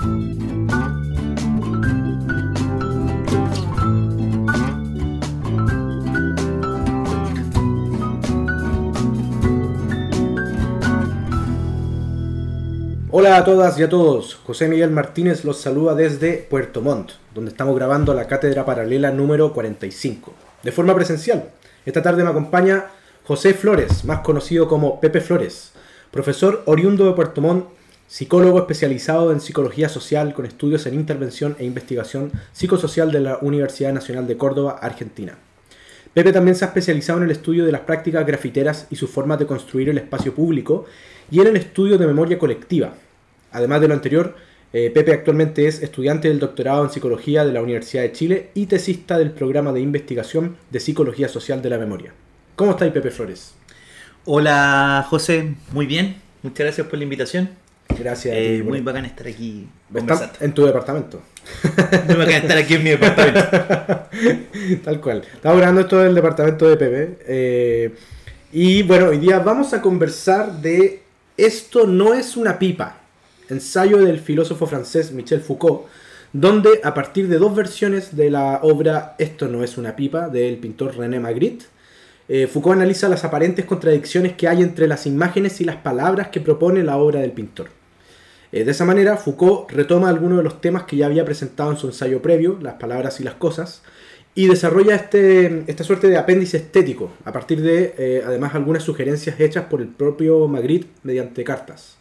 Hola a todas y a todos, José Miguel Martínez los saluda desde Puerto Montt, donde estamos grabando la cátedra paralela número 45, de forma presencial. Esta tarde me acompaña José Flores, más conocido como Pepe Flores, profesor oriundo de Puerto Montt, psicólogo especializado en psicología social con estudios en intervención e investigación psicosocial de la Universidad Nacional de Córdoba, Argentina. Pepe también se ha especializado en el estudio de las prácticas grafiteras y sus formas de construir el espacio público y en el estudio de memoria colectiva. Además de lo anterior, eh, Pepe actualmente es estudiante del doctorado en psicología de la Universidad de Chile y tesista del programa de investigación de psicología social de la memoria. ¿Cómo estáis, Pepe Flores? Hola, José. Muy bien. Muchas gracias por la invitación. Gracias. Eh, muy bacán estar aquí. En tu departamento. muy bacán estar aquí en mi departamento. Tal cual. Estamos grabando esto del departamento de Pepe. Eh, y bueno, hoy día vamos a conversar de Esto no es una pipa. Ensayo del filósofo francés Michel Foucault, donde a partir de dos versiones de la obra Esto no es una pipa del pintor René Magritte, eh, Foucault analiza las aparentes contradicciones que hay entre las imágenes y las palabras que propone la obra del pintor. Eh, de esa manera, Foucault retoma algunos de los temas que ya había presentado en su ensayo previo, las palabras y las cosas, y desarrolla este, esta suerte de apéndice estético, a partir de, eh, además, algunas sugerencias hechas por el propio Magritte mediante cartas.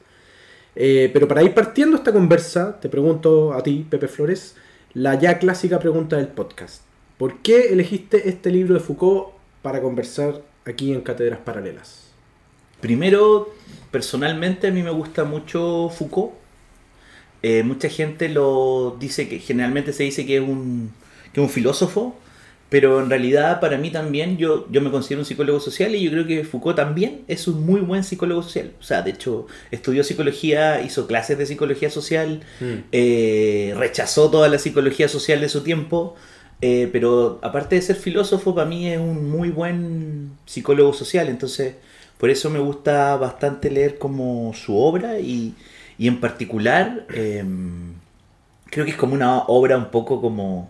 pero para ir partiendo esta conversa, te pregunto a ti, Pepe Flores, la ya clásica pregunta del podcast. ¿Por qué elegiste este libro de Foucault para conversar aquí en Cátedras Paralelas? Primero, personalmente a mí me gusta mucho Foucault. Eh, mucha gente lo dice que generalmente se dice que es un, que es un filósofo, pero en realidad para mí también yo, yo me considero un psicólogo social y yo creo que Foucault también es un muy buen psicólogo social. O sea, de hecho, estudió psicología, hizo clases de psicología social, mm. eh, rechazó toda la psicología social de su tiempo eh, pero aparte de ser filósofo, para mí es un muy buen psicólogo social, entonces por eso me gusta bastante leer como su obra y, y en particular em, creo que es como una obra un poco como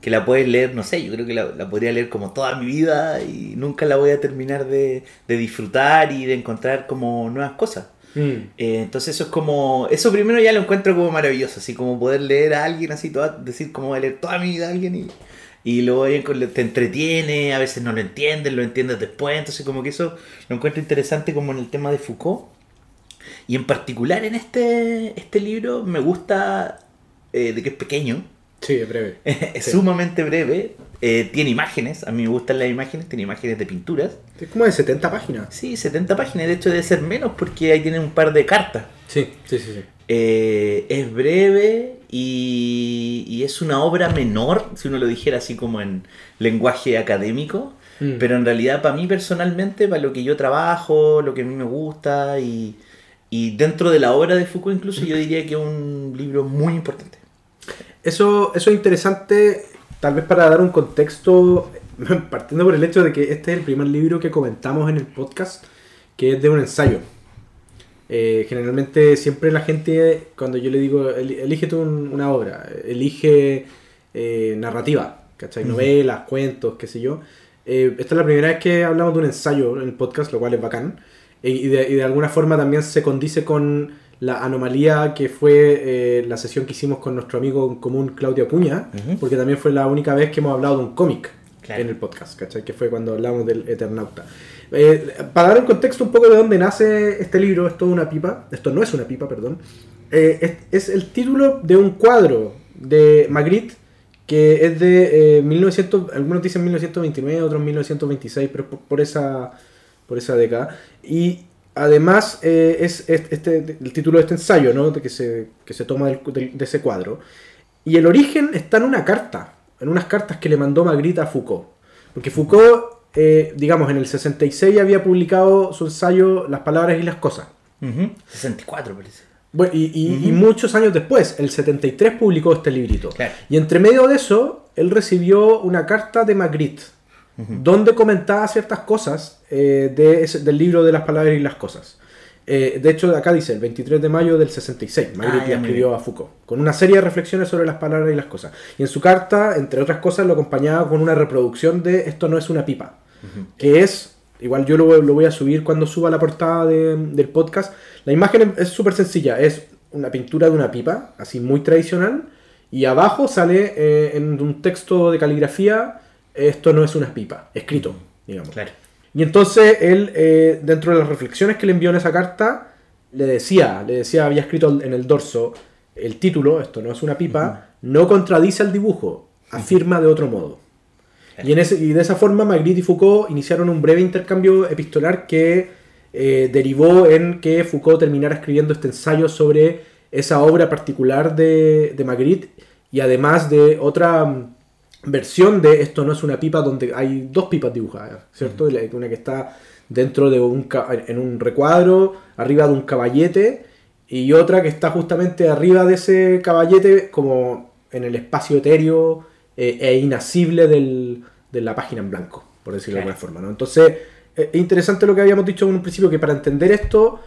que la puedes leer, no sé, yo creo que la, podría leer como toda mi vida y nunca la voy a terminar de, de disfrutar y de encontrar como nuevas cosas. Mm. Eh, entonces eso es como, eso primero ya lo encuentro como maravilloso, así como poder leer a alguien así, toda, decir como voy a leer toda mi vida a alguien y, y luego te entretiene, a veces no lo entiendes, lo entiendes después, entonces como que eso lo encuentro interesante como en el tema de Foucault. Y en particular en este, este libro me gusta eh, de que es pequeño. Sí, es breve. es sumamente breve, eh, tiene imágenes, a mí me gustan las imágenes, tiene imágenes de pinturas. Es como de 70 páginas. Sí, 70 páginas, de hecho debe ser menos porque ahí tiene un par de cartas. Sí, sí, sí. Eh, es breve y, es una obra menor, si uno lo dijera así como en lenguaje académico, mm. pero en realidad para mí personalmente, para lo que yo trabajo, lo que a mí me gusta y, y dentro de la obra de Foucault incluso yo diría que es un libro muy importante. Eso, eso es interesante tal vez para dar un contexto, partiendo por el hecho de que este es el primer libro que comentamos en el podcast, que es de un ensayo. Eh, generalmente siempre la gente, cuando yo le digo, elige tú una obra, elige eh, narrativa, ¿cachai? Novelas, cuentos, qué sé yo. Eh, esta es la primera vez que hablamos de un ensayo en el podcast, lo cual es bacán. Y de, y de alguna forma también se condice con la anomalía que fue la sesión que hicimos con nuestro amigo en común Claudio Acuña, porque también fue la única vez que hemos hablado de un cómic en el podcast, ¿cachai? Que fue cuando hablamos del Eternauta. Eh, para dar un contexto un poco de dónde nace este libro, esto es una pipa, esto no es una pipa, perdón, eh, es, el título de un cuadro de Magritte que es de 1900, algunos dicen 1929, otros 1926, pero por, por esa por esa década. Y además eh, es, este, el título de este ensayo, ¿no? De que, se, que se toma de ese cuadro. Y el origen está en una carta, en unas cartas que le mandó Magritte a Foucault. Porque Foucault, eh, digamos, en el 66 había publicado su ensayo Las palabras y las cosas. 64 parece. Bueno, y, muchos años después, el 73 publicó este librito. Y entre medio de eso, él recibió una carta de Magritte donde comentaba ciertas cosas eh, del libro de las palabras y las cosas. Eh, de hecho, acá dice el 23 de mayo del 66. Magritte Ah, escribió a Foucault con una serie de reflexiones sobre las palabras y las cosas. Y en su carta, entre otras cosas, lo acompañaba con una reproducción de Esto no es una pipa, que es, igual yo lo, lo voy a subir cuando suba la portada de- del podcast. La imagen es súper sencilla, es una pintura de una pipa, así muy tradicional, y abajo sale eh, en un texto de caligrafía, Esto no es una pipa, escrito, digamos. Claro. Y entonces él, eh, dentro de las reflexiones que le envió en esa carta, le decía, le decía, había escrito en el dorso, el título, esto no es una pipa, no contradice al dibujo, afirma de otro modo. Y, en ese, y de esa forma Magritte y Foucault iniciaron un breve intercambio epistolar que eh, derivó en que Foucault terminara escribiendo este ensayo sobre esa obra particular de, de Magritte y además de otra mm, versión de Esto no es una pipa donde hay dos pipas dibujadas, ¿cierto? Una que está dentro de un, en un recuadro, arriba de un caballete y otra que está justamente arriba de ese caballete como en el espacio etéreo eh, e inasible del- de la página en blanco, por decirlo de alguna forma. ¿no? Entonces, eh, es interesante lo que habíamos dicho en un principio, que para entender esto,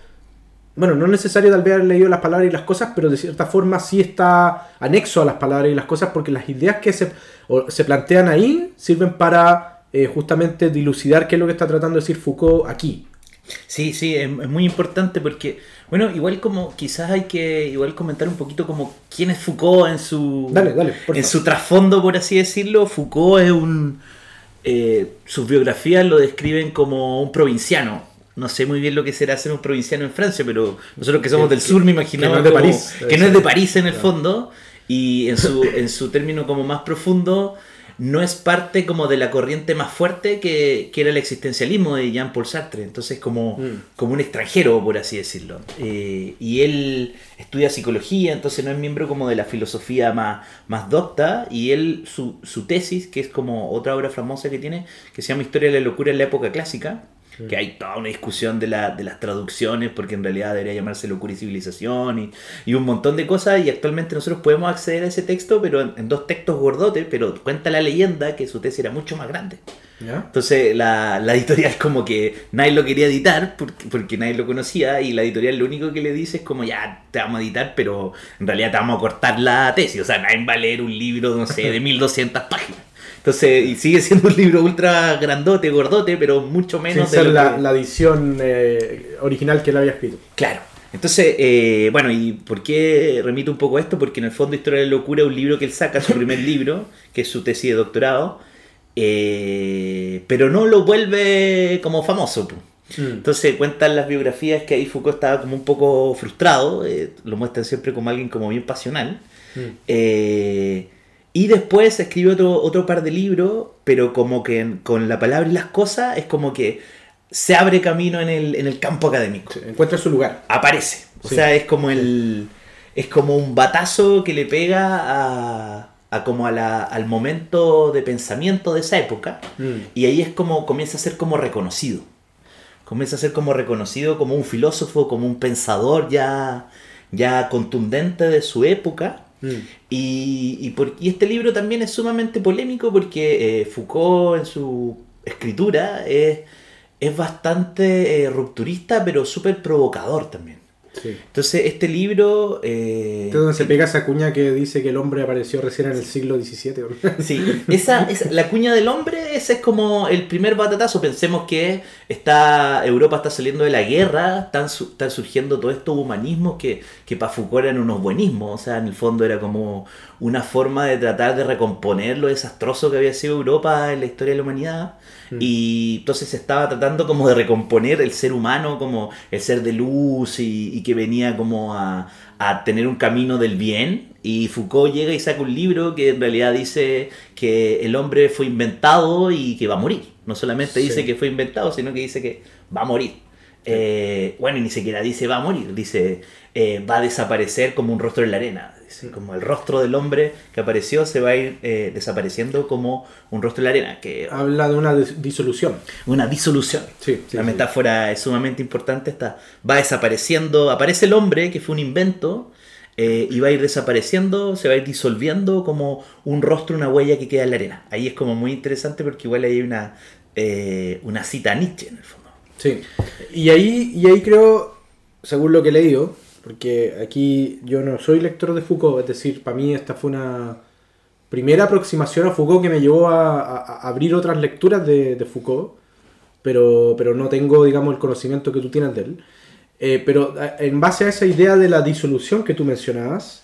bueno, no es necesario tal vez haber leído las palabras y las cosas, pero de cierta forma sí está anexo a las palabras y las cosas, porque las ideas que se, o se plantean ahí sirven para eh, justamente dilucidar qué es lo que está tratando de decir Foucault aquí. Sí, sí, es, es muy importante porque, bueno, igual como quizás hay que igual comentar un poquito como quién es Foucault en su Dale, dale, en su trasfondo, por así decirlo. Foucault es un eh, sus biografías lo describen como un provinciano. No sé muy bien lo que será ser un provinciano en Francia, pero nosotros que somos del sur me que imaginamos no es de como- París, que no es de París en el fondo y en su en su término como más profundo no es parte como de la corriente más fuerte que, que era el existencialismo de Jean-Paul Sartre. Entonces como, Mm. como un extranjero, por así decirlo. Eh, y él estudia psicología, entonces no es miembro como de la filosofía más, más docta. Y él, su, su tesis, que es como otra obra famosa que tiene, que se llama Historia de la locura en la época clásica, que hay toda una discusión de, la, de las traducciones, porque en realidad debería llamarse Locura y Civilización, y, y un montón de cosas, y actualmente nosotros podemos acceder a ese texto, pero en, en dos textos gordotes, pero cuenta la leyenda que su tesis era mucho más grande. ¿Ya? Entonces la, la editorial como que nadie lo quería editar porque, porque nadie lo conocía y la editorial lo único que le dice es como ya te vamos a editar pero en realidad te vamos a cortar la tesis, o sea nadie va a leer un libro no sé de 1200 páginas. Entonces y sigue siendo un libro ultra grandote, gordote, pero mucho Sin menos de ser lo la, que- la edición eh, original que él había escrito. Claro. Entonces, eh, bueno, ¿y por qué remito un poco a esto? Porque en el fondo Historia de la Locura es un libro que él saca, su primer libro, que es su tesis de doctorado, eh, pero no lo vuelve como famoso. Mm. Entonces cuentan las biografías que ahí Foucault estaba como un poco frustrado, eh, lo muestran siempre como alguien como bien pasional. Mm. Y después escribe otro, otro par de libros, pero como que con la palabra y las cosas es como que se abre camino en el, en el campo académico Sí, encuentra su lugar. aparece. O Sí. sea, es como el. Es como un batazo que le pega a, a como a la- al momento de pensamiento de esa época. Mm. Y ahí es como comienza a ser como reconocido. Comienza a ser como reconocido como un filósofo, como un pensador ya, ya contundente de su época. Mm. Y, y por- este libro también es sumamente polémico porque eh, Foucault en su escritura es, es bastante eh, rupturista, pero súper provocador también. Sí. Entonces este libro... eh, es donde se pega esa cuña que dice que el hombre apareció recién en el siglo XVII. Sí, esa, esa- la cuña del hombre, ese es como el primer batatazo. Pensemos que está Europa está saliendo de la guerra, están, están surgiendo todos estos humanismos que, que para Foucault eran unos buenismos. O sea, en el fondo era como una forma de tratar de recomponer lo desastroso que había sido Europa en la historia de la humanidad. Y entonces se estaba tratando como de recomponer el ser humano como el ser de luz y, y que venía como a, a tener un camino del bien. Y Foucault llega y saca un libro que en realidad dice que el hombre fue inventado y que va a morir. No solamente Sí. dice que fue inventado, sino que dice que va a morir. Eh, bueno, y ni siquiera dice va a morir, dice eh, va a desaparecer como un rostro en la arena. Dice, como el rostro del hombre que apareció se va a ir eh, desapareciendo como un rostro en la arena. Que Habla de una dis- disolución. una disolución. Sí, sí, la sí. metáfora es sumamente importante. Está, va desapareciendo, aparece el hombre, que fue un invento, y va a ir desapareciendo, se va a ir disolviendo como un rostro, una huella que queda en la arena. Ahí es como muy interesante porque igual hay una, una cita a Nietzsche en el fondo. Sí. Y ahí, y ahí creo, según lo que he leído, porque aquí yo no soy lector de Foucault, es decir, para mí esta fue una primera aproximación a Foucault que me llevó a, a- a abrir otras lecturas de, de Foucault, pero, pero no tengo, digamos, el conocimiento que tú tienes de él. Eh, pero en base a esa idea de la disolución que tú mencionabas,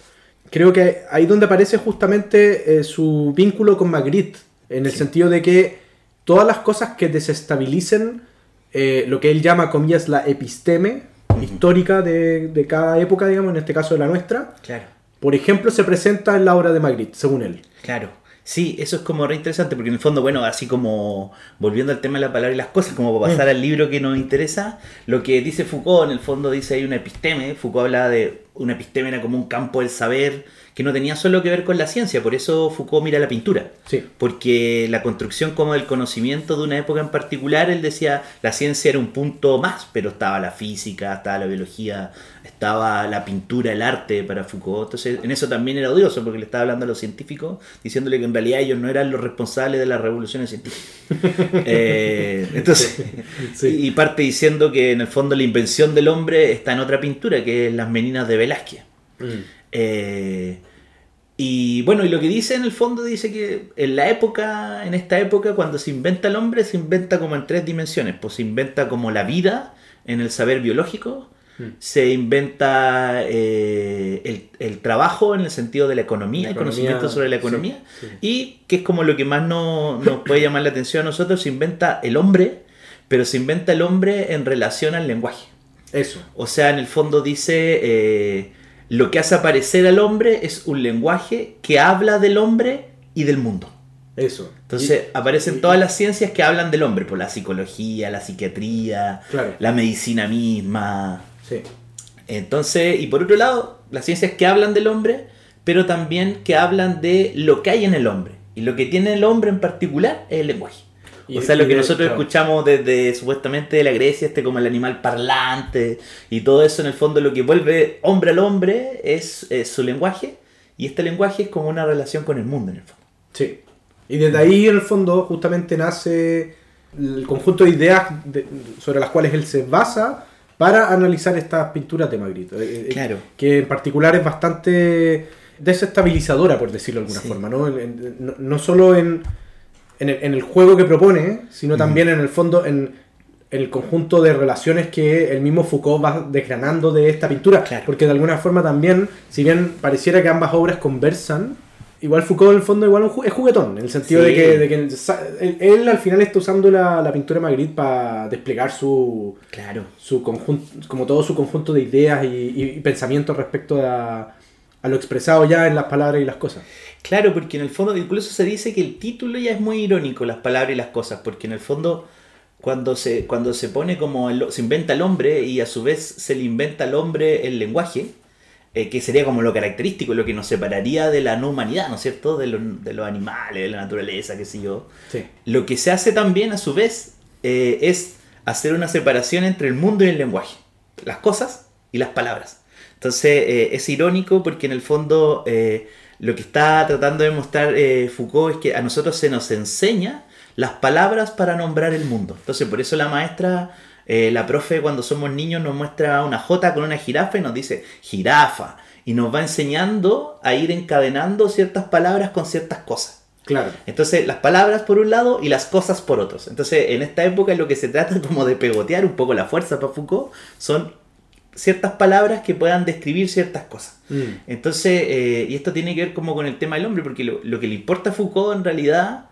creo que ahí donde aparece justamente eh, su vínculo con Magritte, en el sentido de que todas las cosas que desestabilicen eh, lo que él llama, comillas, la episteme histórica de, de cada época, digamos, en este caso de la nuestra, Claro. por ejemplo, se presenta en la obra de Magritte, según él. Claro. Sí, eso es como re interesante porque en el fondo, bueno, así como volviendo al tema de la palabra y las cosas, como para pasar al libro que nos interesa, lo que dice Foucault, en el fondo dice hay una episteme, Foucault habla de una episteme era como un campo del saber que no tenía solo que ver con la ciencia, por eso Foucault mira la pintura. Sí. Porque la construcción como del conocimiento de una época en particular, él decía, la ciencia era un punto más, pero estaba la física, estaba la biología, estaba la pintura, el arte para Foucault. Entonces, en eso también era odioso, porque le estaba hablando a los científicos, diciéndole que en realidad ellos no eran los responsables de las revoluciones científicas. Eh, entonces, Sí. y parte diciendo que en el fondo la invención del hombre está en otra pintura, que es Las Meninas de Velázquez. Eh, y bueno, y lo que dice en el fondo dice que en la época, en esta época, cuando se inventa el hombre, se inventa como en tres dimensiones. Pues se inventa como la vida en el saber biológico, se inventa eh, el, el trabajo en el sentido de la economía, La el conocimiento sobre la sí, economía, sí. y que es como lo que más no- nos puede llamar la atención a nosotros, se inventa el hombre, pero se inventa el hombre en relación al lenguaje. Eso. O sea, en el fondo dice, eh, lo que hace aparecer al hombre es un lenguaje que habla del hombre y del mundo. Eso. Entonces Y- aparecen y- todas las ciencias que hablan del hombre, por la psicología, la psiquiatría, Claro. la medicina misma. Sí. Entonces, y por otro lado, las ciencias que hablan del hombre, pero también que hablan de lo que hay en el hombre. Y lo que tiene el hombre en particular es el lenguaje. Y- o sea, lo que nosotros claro. escuchamos desde supuestamente de la Grecia, este como el animal parlante y todo eso, en el fondo lo que vuelve hombre al hombre es, es su lenguaje. Y este lenguaje es como una relación con el mundo, en el fondo. Sí. Y desde ahí, en el fondo, justamente nace el conjunto de ideas de- sobre las cuales él se basa para analizar estas pinturas de Magritte. Eh, eh, Claro. Que en particular es bastante desestabilizadora, por decirlo de alguna Sí. forma. ¿no? En- en- no, no solo en, en, el, en el juego que propone, sino también en el fondo en, en el conjunto de relaciones que el mismo Foucault va desgranando de esta pintura. Claro. Porque de alguna forma también, si bien pareciera que ambas obras conversan, igual Foucault en el fondo igual es juguetón, en el sentido Sí. de que, de que él al final está usando la, la pintura de Magritte para desplegar su, Claro. su conjunto, como todo su conjunto de ideas y, y- y pensamientos respecto a, a lo expresado ya en las palabras y las cosas. Claro, porque en el fondo incluso se dice que el título ya es muy irónico, las palabras y las cosas, porque en el fondo cuando se, cuando se pone como el- se inventa el hombre y a su vez se le inventa al hombre el lenguaje, eh, que sería como lo característico, lo que nos separaría de la no humanidad, ¿no es cierto? De, lo- de los animales, de la naturaleza, qué sé yo. Sí. Lo que se hace también a su vez eh, es hacer una separación entre el mundo y el lenguaje, las cosas y las palabras. Entonces eh, es irónico porque en el fondo lo que está tratando de mostrar eh, Foucault es que a nosotros se nos enseña las palabras para nombrar el mundo. Entonces por eso la maestra, eh, la profe cuando somos niños nos muestra una J con una jirafa y nos dice jirafa y nos va enseñando a ir encadenando ciertas palabras con ciertas cosas. Claro. Entonces, las palabras por un lado y las cosas por otros. Entonces, en esta época lo que se trata como de pegotear un poco la fuerza para Foucault son ciertas palabras que puedan describir ciertas cosas. Mm. Entonces, eh, y esto tiene que ver como con el tema del hombre, porque lo, lo que le importa a Foucault en realidad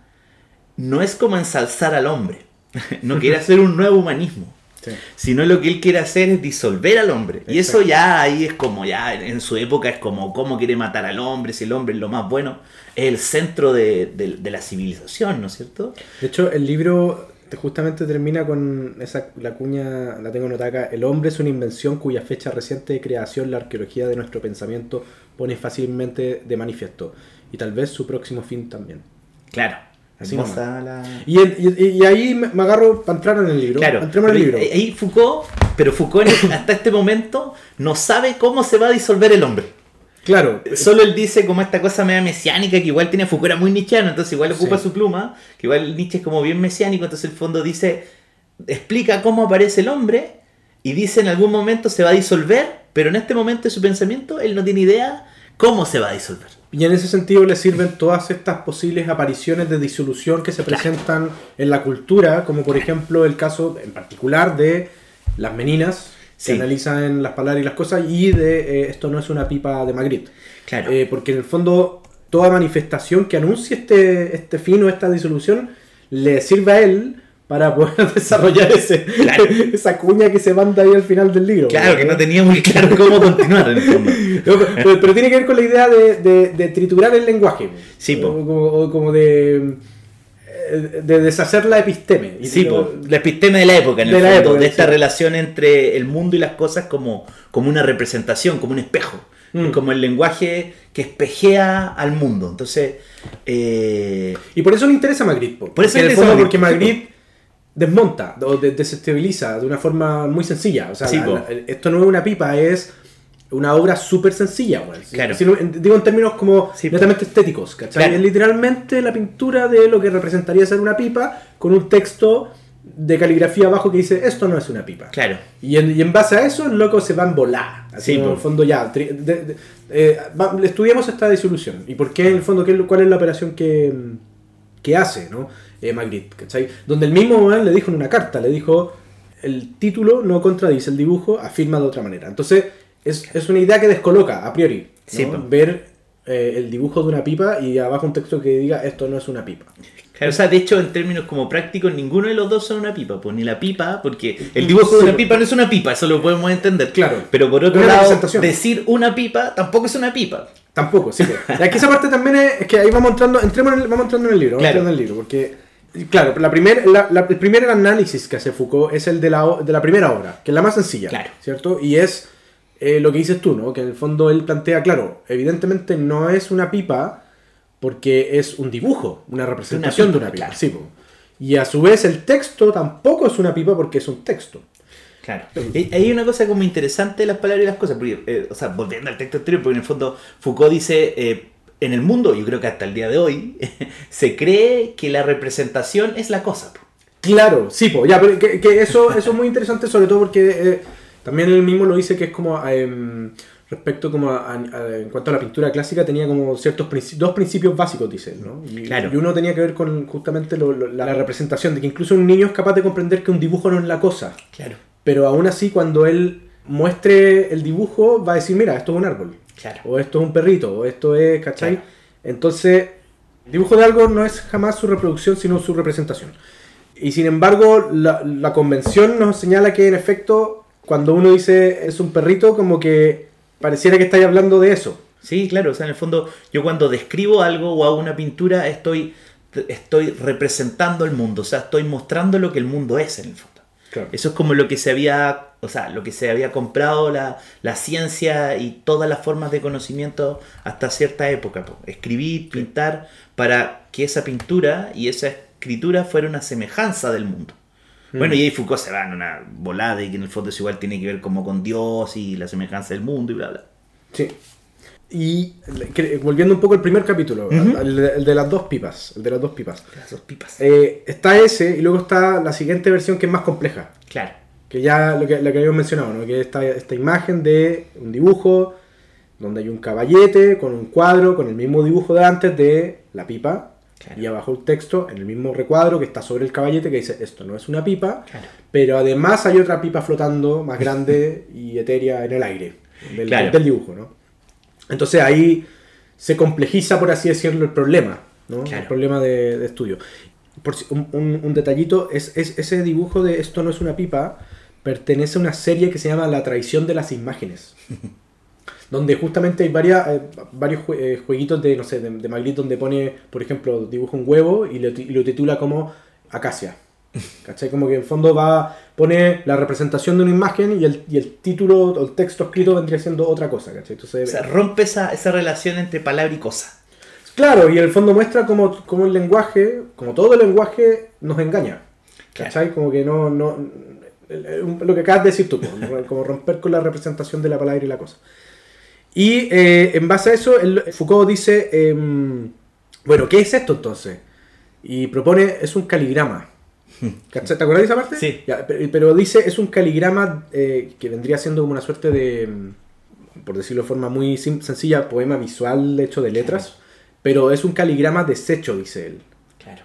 no es como ensalzar al hombre, no quiere hacer un nuevo humanismo, Sí. sino lo que él quiere hacer es disolver al hombre. Y eso ya ahí es como, ya en su época es como cómo quiere matar al hombre, si el hombre es lo más bueno, es el centro de, de- de la civilización, ¿no es cierto? De hecho, el libro justamente termina con esa la cuña, la tengo anotada acá. El hombre es una invención cuya fecha reciente de creación la arqueología de nuestro pensamiento pone fácilmente de manifiesto. Y tal vez su próximo fin también. Claro. Así hermosa la- Y, en- y- y ahí me agarro para entrar en el libro. Claro, Entremos en el libro. ahí- Foucault, pero Foucault hasta este momento no sabe cómo se va a disolver el hombre. Claro. Solo él dice como esta cosa media mesiánica que igual tiene Foucault era muy nichiano, entonces igual ocupa Sí. su pluma, que igual Nietzsche es como bien mesiánico, entonces el fondo dice, explica cómo aparece el hombre y dice en algún momento se va a disolver, pero en este momento de su pensamiento él no tiene idea cómo se va a disolver. Y en ese sentido le sirven todas estas posibles apariciones de disolución que se presentan en la cultura, como por ejemplo el caso en particular de las meninas, Sí. que analizan las palabras y las cosas, y de eh, esto no es una pipa de Magritte. Claro. Eh, porque en el fondo toda manifestación que anuncie este, este fin o esta disolución le sirve a él para poder desarrollar ese, Claro. esa cuña que se manda ahí al final del libro. claro que no tenía muy claro cómo continuar en el fondo. No, pero, pero tiene que ver con la idea de, de- de triturar el lenguaje. Sí. O como, o como de, de deshacer la episteme. Y Sí, la episteme de la época, en el De la fondo, época, de esta sí. relación entre el mundo y las cosas como, como una representación, como un espejo, Mm. como el lenguaje que espejea al mundo. Entonces, eh, Y por eso le interesa a Magritte. po. Por eso le el interesa porque Magritte, desmonta o de- desestabiliza de una forma muy sencilla. O sea, Sí, la- po. la- esto no es una pipa, es una obra súper sencilla. güey. Claro. si digo en términos como Sí, netamente estéticos. ¿cachai? Claro. Es literalmente la pintura de lo que representaría ser una pipa con un texto de caligrafía abajo que dice esto no es una pipa. claro, Y en, y en base a eso, el loco se va en volar. Así Sí, en el fondo ya. tri- de- de- eh, va- estudiemos esta disolución. ¿Y por qué, en el fondo, qué, cuál es la operación que, que hace, ¿no? Eh, Magritte, ¿cachai? Donde el mismo le dijo en una carta, le dijo, el título no contradice el dibujo, afirma de otra manera. Entonces, es, es una idea que descoloca, a priori. ¿no? Sí, po. Ver eh, el dibujo de una pipa y abajo un texto que diga, esto no es una pipa. Claro, o sea, de hecho, en términos como prácticos, ninguno de los dos son una pipa, pues ni la pipa, porque el dibujo de una pipa no es una pipa, eso lo podemos entender. Claro. Pero por otro Una lado, decir una pipa tampoco es una pipa. Tampoco, sí. pues. Y aquí esa parte también es, es que ahí vamos entrando, entremos en el, vamos entrando en el libro, vamos Claro. entrando en el libro, porque, claro, la primer, la- la- el primer análisis que hace Foucault es el de la, de la primera obra, que es la más sencilla, Claro. ¿cierto? Y es eh, lo que dices tú, ¿no? Que en el fondo él plantea, claro, evidentemente no es una pipa porque es un dibujo, una representación pipa, de una pipa, claro. sí, po. Y a su vez el texto tampoco es una pipa porque es un texto. Claro. Hay una cosa como interesante de las palabras y las cosas, porque, eh, o sea, volviendo al texto anterior, porque en el fondo Foucault dice, eh, en el mundo, yo creo que hasta el día de hoy, se cree que la representación es la cosa. po. Claro, sí, pues, ya, pero que, que eso, eso es muy interesante, sobre todo porque también él mismo lo dice que es como em, respecto como a- a- en cuanto a la pintura clásica tenía como ciertos dos principios básicos, dice él, ¿no? Y, Claro. y uno tenía que ver con justamente lo- lo- la, la representación, de que incluso un niño es capaz de comprender que un dibujo no es la cosa, Claro. pero aún así cuando él muestre el dibujo va a decir, mira, esto es un árbol, Claro. o esto es un perrito, o esto es, ¿cachai? Claro. Entonces, el dibujo de algo no es jamás su reproducción, sino su representación. Y sin embargo, la, la convención nos señala que en efecto, cuando uno dice es un perrito, como que pareciera que estáis hablando de eso. Sí, claro, o sea, en el fondo, yo cuando describo algo o hago una pintura, estoy, estoy representando el mundo, o sea, estoy mostrando lo que el mundo es en el fondo. Claro. Eso es como lo que se había, o sea, lo que se había comprado la, la ciencia y todas las formas de conocimiento hasta cierta época. po. Escribir, pintar, para que esa pintura y esa escritura fuera una semejanza del mundo. Bueno, y ahí Foucault se va en una volada y que en el fondo es igual tiene que ver como con Dios y la semejanza del mundo y bla, bla. Sí. Y volviendo un poco al primer capítulo, Ujú. el, de, el de las dos pipas. El de las dos pipas. Las dos pipas. Eh, está ese y luego está la siguiente versión que es más compleja. Claro. Que ya lo que, lo que habíamos mencionado, ¿no? que esta, esta imagen de un dibujo donde hay un caballete con un cuadro con el mismo dibujo de antes de la pipa Claro. y abajo el texto en el mismo recuadro que está sobre el caballete que dice esto no es una pipa, Claro. pero además hay otra pipa flotando más grande y etérea en el aire del, Claro. del dibujo. ¿no? Entonces ahí se complejiza, por así decirlo, el problema, el problema de, de estudio. Por un, un- un detallito, es, es- ese dibujo de esto no es una pipa, pertenece a una serie que se llama La traición de las imágenes. donde justamente hay varias, eh, varios jue- eh, jueguitos de, no sé, de, de Magritte donde pone, por ejemplo, dibuja un huevo y, lo ti- y lo titula como Acacia. ¿Cachai? Como que en fondo va, pone la representación de una imagen y el, y el título o el texto escrito vendría siendo otra cosa, ¿cachai? Entonces, O sea, rompe esa, esa relación entre palabra y cosa. Claro, y en el fondo muestra como, como el lenguaje, como todo el lenguaje, nos engaña. ¿Cachai? Como que no, no. Lo que acabas de decir tú, como romper con la representación de la palabra y la cosa. Y eh, en base a eso, el- Foucault dice: em, Bueno, ¿qué es esto entonces? Y propone: es un caligrama. ¿Te acuerdas de esa parte? Sí. Ya, pero, dice, es un caligrama eh, que vendría siendo como una suerte de, por decirlo de forma muy sim- sencilla, poema visual hecho de letras, pero es un caligrama deshecho, dice él. Claro.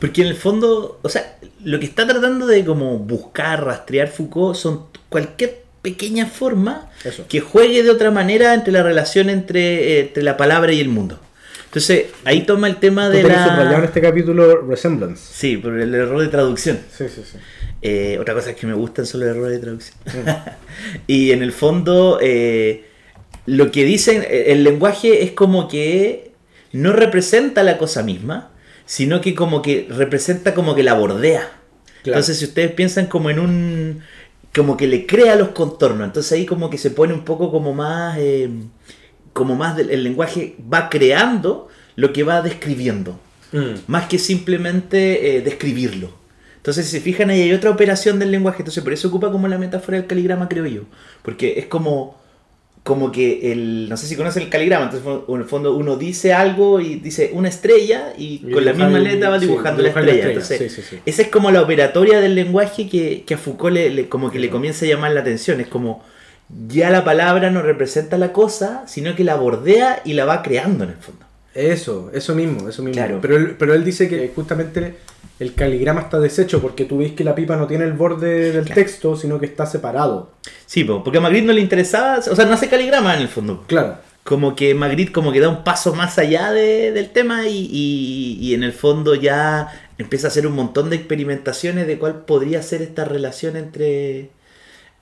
Porque en el fondo, o sea, lo que está tratando de como buscar, rastrear Foucault son cualquier pequeña forma Eso. que juegue de otra manera entre la relación entre, eh, entre la palabra y el mundo. Entonces, ahí toma el tema de subrayado en la... este capítulo Resemblance. Sí, por el error de traducción. Sí, sí, sí. Eh, otra cosa es que me gustan son los errores de traducción. y en el fondo, eh, lo que dicen, eh, el lenguaje es como que no representa la cosa misma, sino que como que representa como que la bordea. Claro. Entonces, si ustedes piensan como en un... como que le crea los contornos, entonces ahí como que se pone un poco como más... eh, como más el lenguaje va creando lo que va describiendo Mm. más que simplemente eh, describirlo. Entonces, si se fijan, ahí hay otra operación del lenguaje. Entonces, por eso ocupa como la metáfora del caligrama, creo yo. Porque es como, como que el. No sé si conocen el caligrama. Entonces, en el fondo, uno dice algo y dice una estrella y, Y con la misma letra va sí, dibujando la estrella. Entonces, sí, sí, sí. esa es como la operatoria del lenguaje que, que a Foucault le, le- como que le comienza a llamar la atención. Es como. Ya la palabra no representa la cosa, sino que la bordea y la va creando en el fondo. Eso, eso mismo, eso mismo. Claro. Pero, él, pero él dice que justamente el caligrama está deshecho porque tú ves que la pipa no tiene el borde del Claro. texto, sino que está separado. Sí, po, porque a Magritte no le interesaba, o sea, no hace caligrama en el fondo. Claro. Como que Magritte como que da un paso más allá de- del tema y, y- y en el fondo ya empieza a hacer un montón de experimentaciones de cuál podría ser esta relación entre,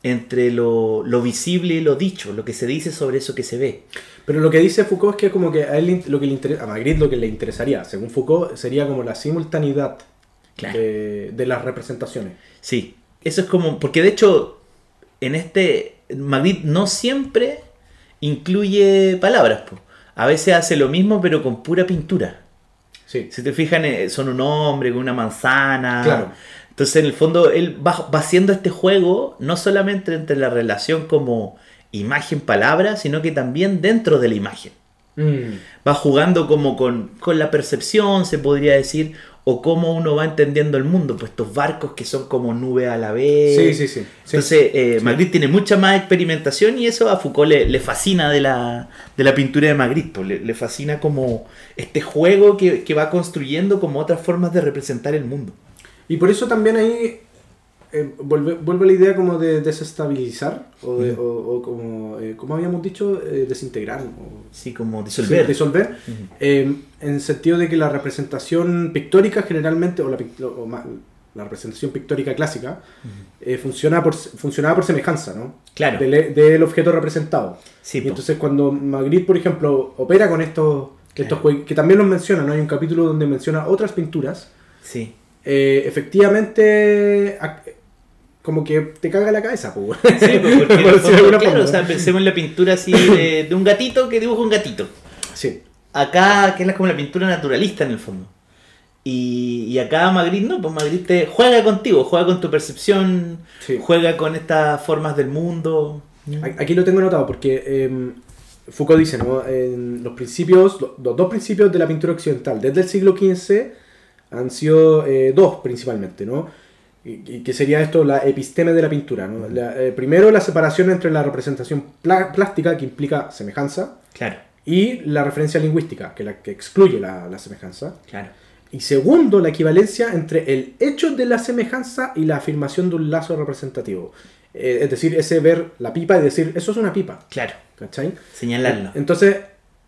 entre lo, lo visible y lo dicho, lo que se dice sobre eso que se ve. Pero lo que dice Foucault es que como que a él lo que le interesa, a Magritte lo que le interesaría, según Foucault, sería como la simultaneidad Claro. de, de las representaciones. Sí, eso es como, porque de hecho en este Magritte no siempre incluye palabras, po. a veces hace lo mismo pero con pura pintura. Sí. Si te fijan, eh, son un hombre con una manzana. Claro. Entonces, en el fondo, él va, va haciendo este juego no solamente entre la relación como imagen-palabra, sino que también dentro de la imagen. Mm. Va jugando como con, con la percepción, se podría decir, o cómo uno va entendiendo el mundo. Pues estos barcos que son como nubes a la vez. Sí, sí, sí. sí. Entonces, eh, Sí. Magritte tiene mucha más experimentación y eso a Foucault le, le fascina de la, de la pintura de Magritte. pues, le, le fascina como este juego que, que va construyendo como otras formas de representar el mundo. Y por eso también ahí eh, vuelve, vuelve la idea como de desestabilizar, o, de- o, o como, eh, como habíamos dicho, eh, desintegrar. o- Sí, como Sí, disolver. disolver, Ujú. eh, en el sentido de que la representación pictórica generalmente, o la, o ma- la representación pictórica clásica, eh, funciona por, funcionaba por semejanza, ¿no? Claro. Del, del objeto representado. Sí, y entonces cuando Magritte, por ejemplo, opera con estos, estos Claro. jue- que también los menciona, ¿no? Hay un capítulo donde menciona otras pinturas, sí. Eh, efectivamente, como que te caga la cabeza, pues. Sí, pues, porque de fondo, claro, o sea, pensemos en la pintura así de, de un gatito que dibuja un gatito. Sí. Acá, que es como la pintura naturalista en el fondo. Y, y acá Magritte no, pues Magritte te juega contigo, juega con tu percepción, Sí. juega con estas formas del mundo. Aquí lo tengo anotado porque eh, Foucault dice, ¿no? En los principios, lo- los dos principios de la pintura occidental desde el siglo XV han sido eh, dos principalmente, ¿no? Y, y que sería esto la episteme de la pintura, ¿no? La- eh, primero, la separación entre la representación plástica, que implica semejanza, Claro, y la referencia lingüística, que la que excluye la, la semejanza. claro. Y segundo, la equivalencia entre el hecho de la semejanza y la afirmación de un lazo representativo. Eh, es decir, ese ver la pipa y decir, eso es una pipa. Claro, ¿Cachai? señalarlo. Entonces,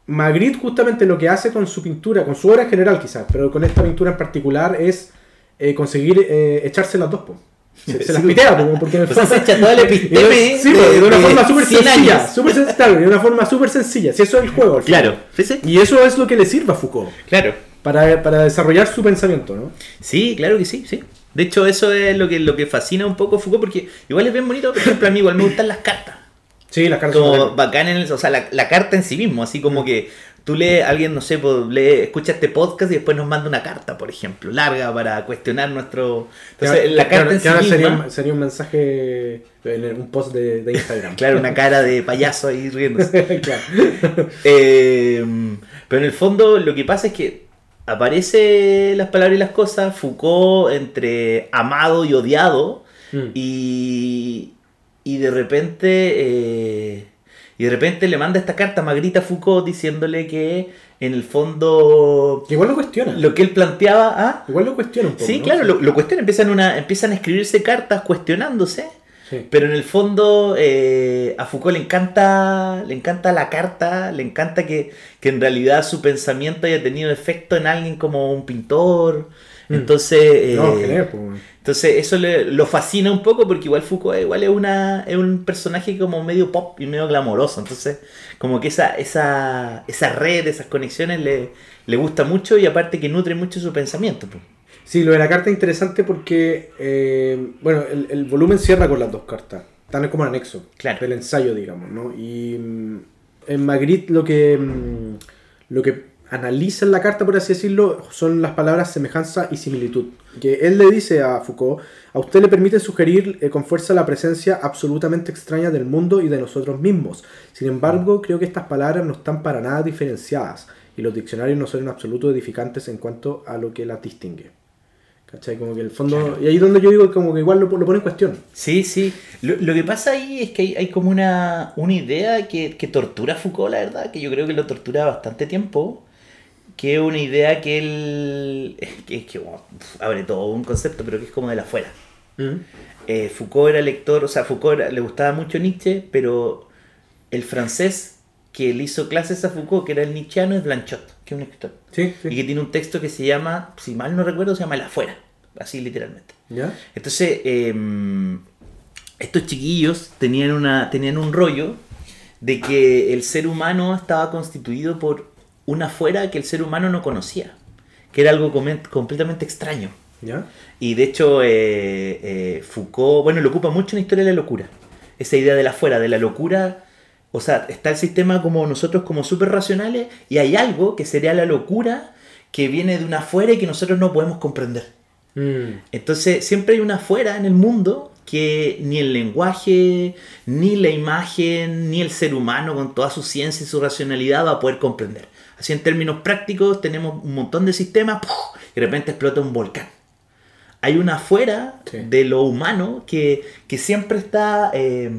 Magritte justamente lo que hace con su pintura, con su obra en general quizás, pero con esta pintura en particular es eh, conseguir eh, echarse las dos. po. Se, se las pitea, po, porque en el O sea, se fondo- echa toda la episteme Sí, de- una forma súper 100 sencilla. años. Súper sen- claro, de una forma súper sencilla. Si eso es el juego. Claro. Y eso es lo que le sirve a Foucault Claro. para, para desarrollar su pensamiento, ¿no? Sí, claro que sí, sí. De hecho, eso es lo que, lo que fascina un poco a Foucault, porque igual es bien bonito, por ejemplo, a mí igual me gustan las cartas. Sí, las cartas son Como bacán en el, o sea, la, la carta en sí mismo, así como que tú lees, alguien, no sé, pues, lee, escucha este podcast y después nos manda una carta, por ejemplo, larga para cuestionar nuestro... Entonces, la carta en sí ahora misma, sería, un- sería un mensaje en un post de, de Instagram. claro, una cara de payaso ahí riéndose. Eh, pero en el fondo lo que pasa es que aparece las palabras y las cosas, Foucault entre amado y odiado, Mm. y, y de repente eh, y de repente le manda esta carta a Magritte Foucault diciéndole que en el fondo Que igual lo cuestiona. lo que él planteaba ah, Igual lo cuestiona un poco. sí ¿no? claro lo, lo cuestiona empiezan una empiezan a escribirse cartas cuestionándose Sí. pero en el fondo eh, a Foucault le encanta le encanta la carta le encanta que, que en realidad su pensamiento haya tenido efecto en alguien como un pintor Mm. entonces No, eh, genial, pues, entonces eso le, lo fascina un poco porque igual Foucault igual es, una, es un personaje como medio pop y medio glamoroso. Entonces como que esa, esa, esa red, esas conexiones le, le gusta mucho y aparte que nutre mucho su pensamiento. pues. Sí, lo de la carta es interesante porque, eh, bueno, el, el volumen cierra con las dos cartas. Están como anexo Claro. del ensayo, digamos, ¿no? Y mm, en Magritte lo que, mm, lo que analiza en la carta, por así decirlo, son las palabras semejanza y similitud. Que él le dice a Foucault, a usted le permite sugerir eh, con fuerza la presencia absolutamente extraña del mundo y de nosotros mismos. Sin embargo, creo que estas palabras no están para nada diferenciadas y los diccionarios no son en absoluto edificantes en cuanto a lo que las distingue. ¿Cachai? Como que el fondo... Y ahí es donde yo digo como que igual lo, lo pone en cuestión. Sí, sí. Lo, lo que pasa ahí es que hay, hay como una, una idea que, que tortura a Foucault, la verdad, que yo creo que lo tortura bastante tiempo. Que es una idea que él. que es que bueno, abre todo un concepto, pero que es como de la afuera. Eh, Foucault era lector, o sea, Foucault era- le gustaba mucho Nietzsche, pero el francés que le hizo clases a Foucault, que era el nietzscheano, es Blanchot, que es un escritor. Sí, sí. Y que tiene un texto que se llama, si mal no recuerdo, se llama El afuera, así literalmente. ¿Ya? Entonces, em, estos chiquillos tenían, una, tenían un rollo de que el ser humano estaba constituido por una afuera que el ser humano no conocía, que era algo completamente extraño. ¿Ya? Y de hecho, eh, eh, Foucault, bueno, lo ocupa mucho en la historia de la locura. Esa idea de la fuera, de la locura. O sea, está el sistema como nosotros como súper racionales y hay algo que sería la locura que viene de una afuera y que nosotros no podemos comprender. Mm. Entonces, siempre hay una afuera en el mundo que ni el lenguaje, ni la imagen, ni el ser humano con toda su ciencia y su racionalidad va a poder comprender. Así en términos prácticos tenemos un montón de sistemas ¡puf! y de repente explota un volcán. Hay una afuera Sí. de lo humano que, que siempre está eh,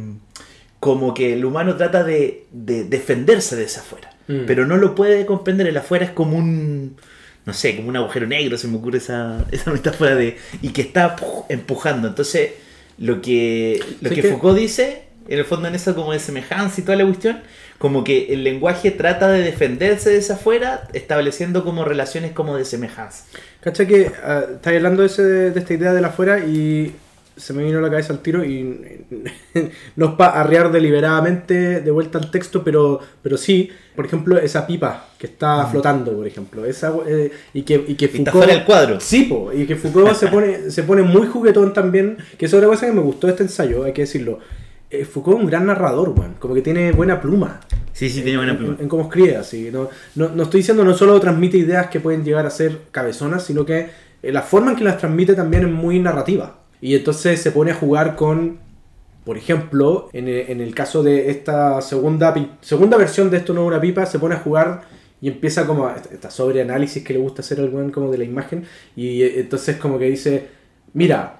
como que el humano trata de, de defenderse de esa afuera, Mm. pero no lo puede comprender. El afuera es como un, no sé, como un agujero negro, se me ocurre esa, esa metáfora de. y que está ¡puf! empujando. Entonces, lo que, lo que que- Foucault dice, en el fondo en eso como de semejanza y toda la cuestión, como que el lenguaje trata de defenderse de esa afuera, estableciendo como relaciones como de semejanza. ¿Cacha que estáis hablando de, ese- de esta idea de la afuera y se me vino a la cabeza al tiro y no es para arrear deliberadamente de vuelta al texto, pero, pero sí, por ejemplo, esa pipa que está flotando, por ejemplo, esa, eh, y que, y que Y está fuera del cuadro. Sí, po, y que Foucault se pone, se pone muy juguetón también, que es otra cosa que me gustó de este ensayo, hay que decirlo. Eh, Foucault es un gran narrador, weón, como que tiene buena pluma. Sí, sí, tiene buena en, pluma. en- en cómo escribe, así. No, no, no estoy diciendo no solo transmite ideas que pueden llegar a ser cabezonas, sino que eh, la forma en que las transmite también es muy narrativa. Y entonces se pone a jugar con, por ejemplo, en el, en el caso de esta segunda, segunda versión de esto no es una pipa, se pone a jugar y empieza como esta- sobreanálisis que le gusta hacer al buen como de la imagen. Y eh, entonces como que dice, mira,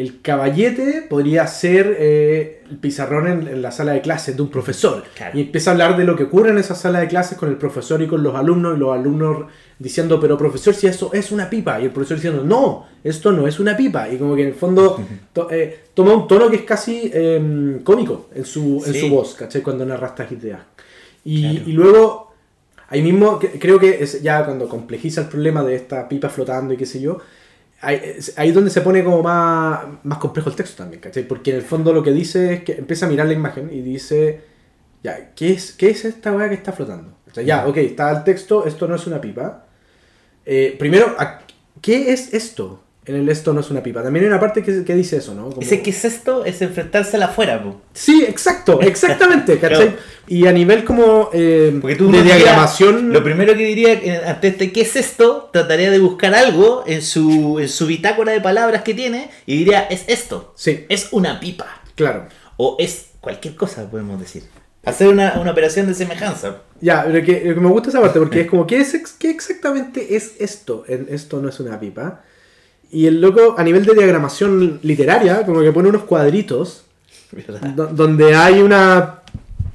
el caballete podría ser eh, el pizarrón en, en la sala de clases de un profesor. Claro. Y empieza a hablar de lo que ocurre en esa sala de clases con el profesor y con los alumnos, y los alumnos diciendo, pero profesor, si eso es una pipa. Y el profesor diciendo, no, esto no es una pipa. Y como que en el fondo to- eh, toma un tono que es casi eh, cómico en su, en su voz, ¿cachai? Cuando narra estas ideas. Y, Claro. y luego, ahí mismo, creo que es ya cuando complejiza el problema de esta pipa flotando y qué sé yo, ahí, es- ahí es donde se pone como más, más complejo el texto también, ¿cachai? Porque en el fondo lo que dice es que empieza a mirar la imagen y dice, ya, ¿qué es, qué es esta weá que está flotando? O sea, ya, ok, está el texto, esto no es una pipa. Eh, primero, ¿a- ¿qué es esto? En el esto no es una pipa. También hay una parte que, que dice eso, ¿no? Como- Ese que es esto es enfrentarse a la afuera, po. Sí, exacto, exactamente, ¿cachai? Y a nivel como eh, Porque tú de diagramación... Lo primero que diría eh, ante este ¿qué es esto? Trataría de buscar algo en su, en su bitácora de palabras que tiene y diría, es esto. Sí, Es una pipa. claro. O es cualquier cosa, podemos decir. Hacer una, una operación de semejanza. Ya, pero que, que me gusta esa parte porque es como, ¿qué, es, qué exactamente es esto? En- esto no es una pipa. Y el loco, a nivel de diagramación literaria, como que pone unos cuadritos donde hay una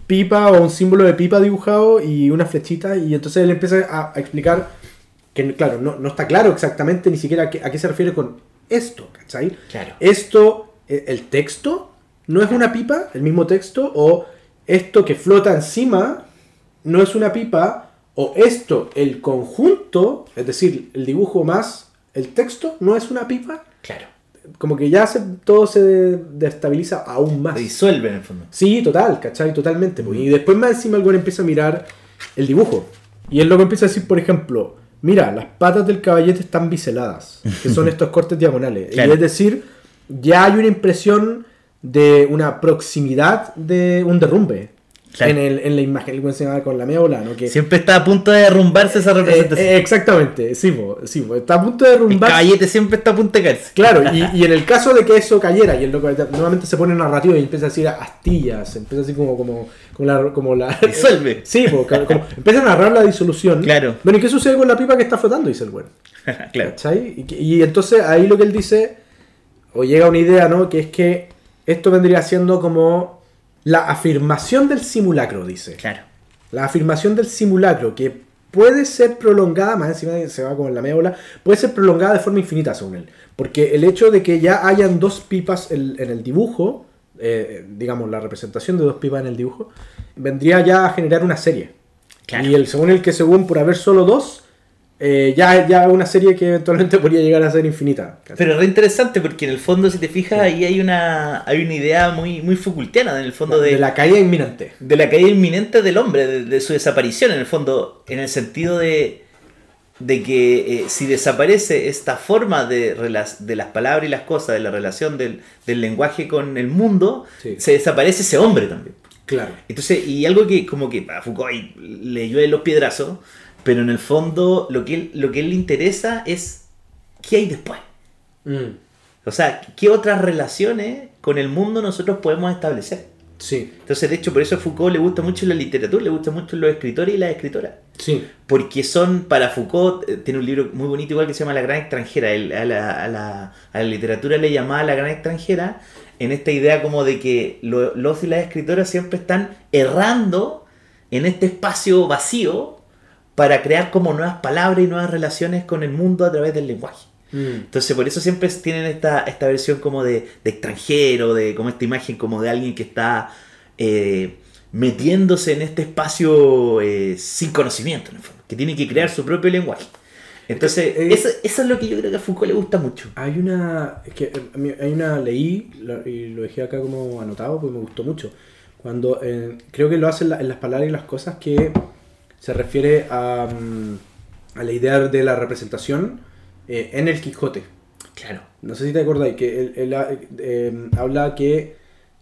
pipa o un símbolo de pipa dibujado y una flechita y entonces él empieza a, a explicar que, claro, no, no está claro exactamente ni siquiera a qué, a qué se refiere con esto, ¿cachai? Claro. Esto, eh, el texto, no es una pipa, el mismo texto, o esto que flota encima, no es una pipa, o esto, el conjunto, es decir, el dibujo más el texto, no es una pipa, Claro. como que ya se, todo se destabiliza aún más. Se disuelve en el fondo. Sí, total, ¿cachai? Totalmente. pues. Y después más encima el empieza a mirar el dibujo. Y él lo que empieza a decir, por ejemplo, mira, las patas del caballete están biseladas, que son estos cortes diagonales. Claro. Y es decir, ya hay una impresión de una proximidad de un derrumbe Claro. en, el, en la imagen. El güey se llama con la méola, ¿no? Que, Siempre está a punto de derrumbarse esa Eh, representación. eh, exactamente, sí, po, sí, po. está a punto de el derrumbar. caballete siempre está a punto de caerse. Claro, y, y en el caso de que eso cayera, y el loco nuevamente se pone narrativo y empieza a decir astillas, empieza así como, como, como la. Como la Disuelve. Sí, po, como, empieza a narrar la disolución. Claro. Bueno, ¿y qué sucede con la pipa que está flotando? Dice el güey. claro. ¿Cachai? Y, y entonces ahí lo que él dice, o llega a una idea, ¿no? Que es que esto vendría siendo como la afirmación del simulacro, dice. Claro. La afirmación del simulacro, que puede ser prolongada, más encima se va como en la médula, puede ser prolongada de forma infinita, según él. Porque el hecho de que ya hayan dos pipas en, en el dibujo, eh, digamos, la representación de dos pipas en el dibujo, vendría ya a generar una serie. Claro. Y el, según el que, según por haber solo dos, eh, ya, ya una serie que eventualmente podría llegar a ser infinita. Pero es re interesante porque en el fondo, si te fijas, ahí hay una, hay una idea muy, muy Foucaultiana, en el fondo de, de la caída inminente. de la caída inminente del hombre, de, de su desaparición, en el fondo, en el sentido de, de que eh, si desaparece esta forma de, de las palabras y las cosas, de la relación del, del lenguaje con el mundo, Sí. se desaparece ese hombre también. Claro. Entonces, y algo que como que a Foucault ahí le llueve los piedrazos, pero en el fondo lo que, él- lo que él le interesa es qué hay después. Mm, O sea, qué otras relaciones con el mundo nosotros podemos establecer. sí, Entonces, de hecho, por eso a Foucault le gusta mucho la literatura, le gusta mucho los escritores y las escritoras. sí. Porque son, para Foucault, eh, tiene un libro muy bonito igual que se llama La Gran Extranjera. Él a, la, a la- a la literatura le llamaba La Gran Extranjera en esta idea como de que lo- los y las escritoras siempre están errando en este espacio vacío para crear como nuevas palabras y nuevas relaciones con el mundo a través del lenguaje. Mm, Entonces por eso siempre tienen esta, esta versión como de, de extranjero, de como esta imagen como de alguien que está eh, metiéndose en este espacio eh, sin conocimiento, en el fondo, que tiene que crear su propio lenguaje. Entonces, Eh, eso, eso es lo que yo creo que a Foucault le gusta mucho. Hay una. Es que hay una. Leí lo- y lo dejé acá como anotado porque me gustó mucho. Cuando. creo que lo hace en, la- en las palabras y las cosas que se refiere a. mm, a la idea de la representación eh, en el Quijote. Claro. No sé si te acordáis que él, él, eh, habla que